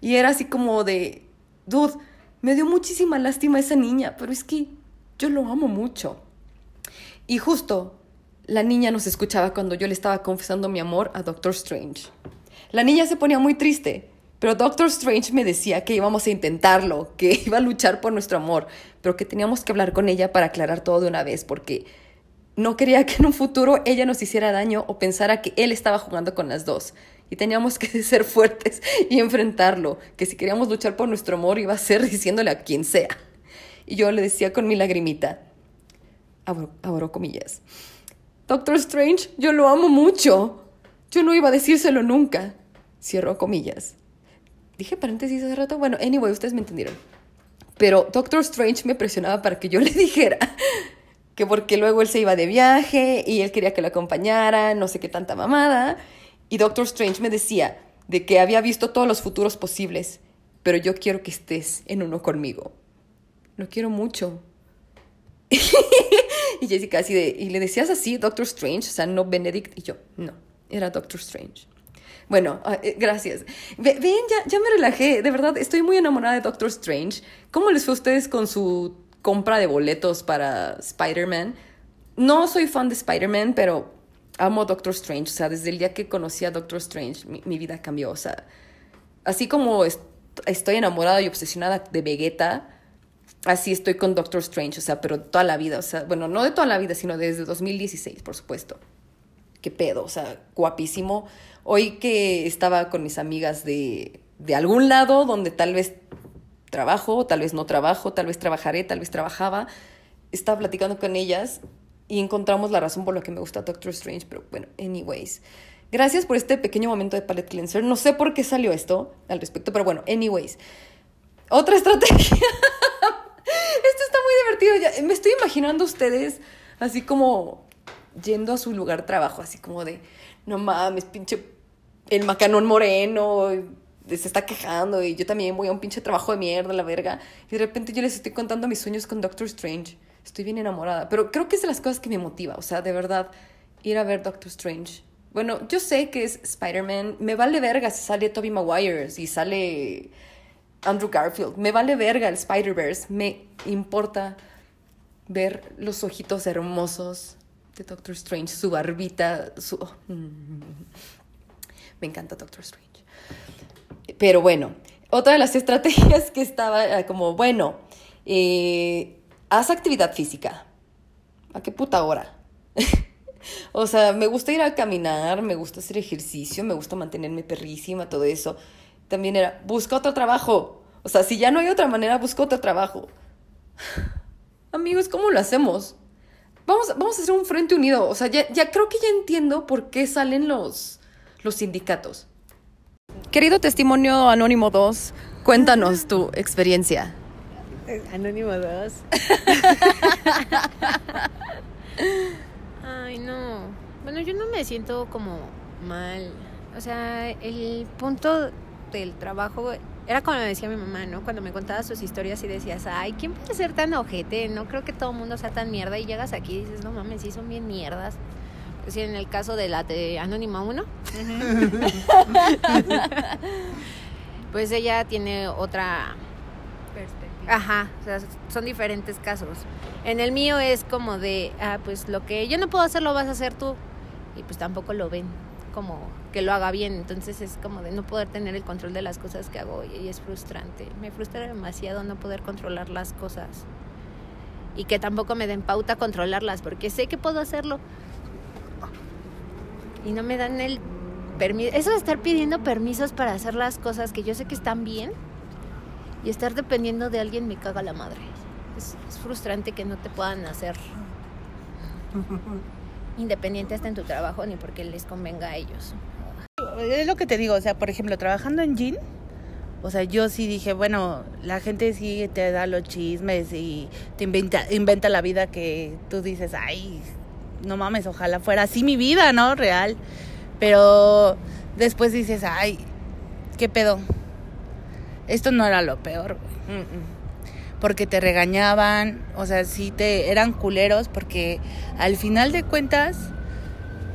Y era así como de, dude, me dio muchísima lástima esa niña, pero es que yo lo amo mucho. Y justo la niña nos escuchaba cuando yo le estaba confesando mi amor a Doctor Strange. La niña se ponía muy triste, pero Doctor Strange me decía que íbamos a intentarlo, que (laughs) iba a luchar por nuestro amor, pero que teníamos que hablar con ella para aclarar todo de una vez, porque no quería que en un futuro ella nos hiciera daño o pensara que él estaba jugando con las dos. Y teníamos que (laughs) ser fuertes y enfrentarlo, que si queríamos luchar por nuestro amor iba a ser diciéndole a quien sea. Y yo le decía con mi lagrimita, abro, abro comillas, Doctor Strange, yo lo amo mucho. Yo no iba a decírselo nunca. Cierro comillas. Dije paréntesis hace rato. Bueno, anyway, ustedes me entendieron. Pero Doctor Strange me presionaba para que yo (laughs) le dijera que porque luego él se iba de viaje y él quería que lo acompañara, no sé qué tanta mamada. Y Doctor Strange me decía, de que había visto todos los futuros posibles, pero yo quiero que estés en uno conmigo. Lo quiero mucho. (laughs) y Jessica así de, ¿y le decías así, Doctor Strange? O sea, no Benedict. Y yo, no, era Doctor Strange. Bueno, ah, eh, gracias. Ve- Ven, ya, ya me relajé. De verdad, estoy muy enamorada de Doctor Strange. ¿Cómo les fue a ustedes con su compra de boletos para Spider-Man? No soy fan de Spider-Man, pero amo Doctor Strange. O sea, desde el día que conocí a Doctor Strange, mi, mi vida cambió. O sea, así como est- estoy enamorada y obsesionada de Vegeta, así estoy con Doctor Strange. O sea, pero toda la vida. O sea, bueno, no de toda la vida, sino desde 2016, por supuesto qué pedo, o sea, guapísimo. Hoy que estaba con mis amigas de, de algún lado donde tal vez trabajo, tal vez no trabajo, tal vez trabajaré, tal vez trabajaba, estaba platicando con ellas y encontramos la razón por la que me gusta Doctor Strange, pero bueno, anyways. Gracias por este pequeño momento de palette cleanser. No sé por qué salió esto al respecto, pero bueno, anyways. Otra estrategia. (laughs) Esto está muy divertido. Ya, me estoy imaginando ustedes así como yendo a su lugar trabajo, así como de, no mames, pinche, el macanón moreno se está quejando y yo también voy a un pinche trabajo de mierda, la verga. Y de repente yo les estoy contando mis sueños con Doctor Strange. Estoy bien enamorada, pero creo que es de las cosas que me motiva, o sea, de verdad, ir a ver Doctor Strange. Bueno, yo sé que es Spider-Man, me vale verga si sale Tobey Maguire, si sale Andrew Garfield, me vale verga el Spider-Verse, me importa ver los ojitos hermosos de Doctor Strange, su barbita, su... (laughs) Me encanta Doctor Strange. Pero bueno, otra de las (laughs) estrategias que estaba como, bueno, eh, haz actividad física. ¿A qué puta hora? (laughs) o sea, me gusta ir a caminar, me gusta hacer ejercicio, me gusta mantenerme perrísima, todo eso. También era, busca otro trabajo. O sea, si ya no hay otra manera, busca otro trabajo. (sighs) Amigos, ¿cómo lo hacemos? Vamos, vamos a hacer un frente unido. O sea, ya, ya creo que ya entiendo por qué salen los, los sindicatos. Querido testimonio Anónimo 2, cuéntanos tu experiencia. Anónimo 2. (laughs) Ay, no. Bueno, yo no me siento como mal. O sea, el punto del trabajo era como me decía mi mamá, ¿no? Cuando me contaba sus historias y decías, ay, ¿quién puede ser tan ojete? No creo que todo el mundo sea tan mierda. Y llegas aquí y dices, no mames, sí son bien mierdas. Sí, en el caso de la de Anónima 1, (laughs) pues ella tiene otra Ajá, o sea, son diferentes casos. En el mío es como de, ah, pues lo que yo no puedo hacer lo vas a hacer tú. Y pues tampoco lo ven como que lo haga bien. Entonces es como de no poder tener el control de las cosas que hago y es frustrante. Me frustra demasiado no poder controlar las cosas. Y que tampoco me den pauta a controlarlas porque sé que puedo hacerlo. Y no me dan el permiso. Eso de estar pidiendo permisos para hacer las cosas que yo sé que están bien y estar dependiendo de alguien me caga la madre. Es, es frustrante que no te puedan hacer (laughs) independiente hasta en tu trabajo ni porque les convenga a ellos. Es lo que te digo, o sea, por ejemplo, trabajando en Gin, o sea, yo sí dije, bueno, la gente sí te da los chismes y te inventa, inventa la vida que tú dices, ay, no mames, ojalá fuera así mi vida, ¿no? Real. Pero después dices, ay, ¿qué pedo? Esto no era lo peor, güey. Porque te regañaban, o sea, sí te eran culeros, porque al final de cuentas,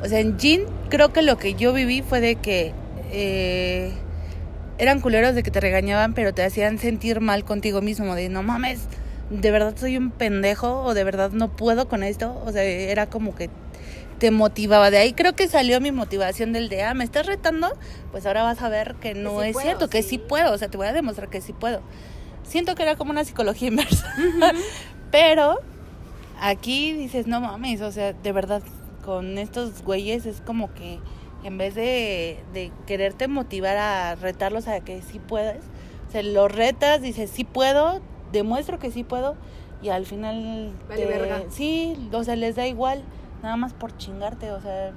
o sea, en Gin creo que lo que yo viví fue de que eh, eran culeros de que te regañaban, pero te hacían sentir mal contigo mismo, de no mames, de verdad soy un pendejo o de verdad no puedo con esto. O sea, era como que te motivaba. De ahí creo que salió mi motivación del de, ah, me estás retando, pues ahora vas a ver que no sí es puedo, cierto, que sí. puedo, o sea, te voy a demostrar que sí puedo. Siento que era como una psicología inversa. (laughs) Pero aquí dices, no mames, o sea, de verdad, con estos güeyes es como que en vez de, de quererte motivar a retarlos a que sí puedes, se los retas, dices, sí puedo, demuestro que sí puedo, y al final, Vale verga. sí, o sea, les da igual, nada más por chingarte, o sea,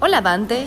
Hola Dante,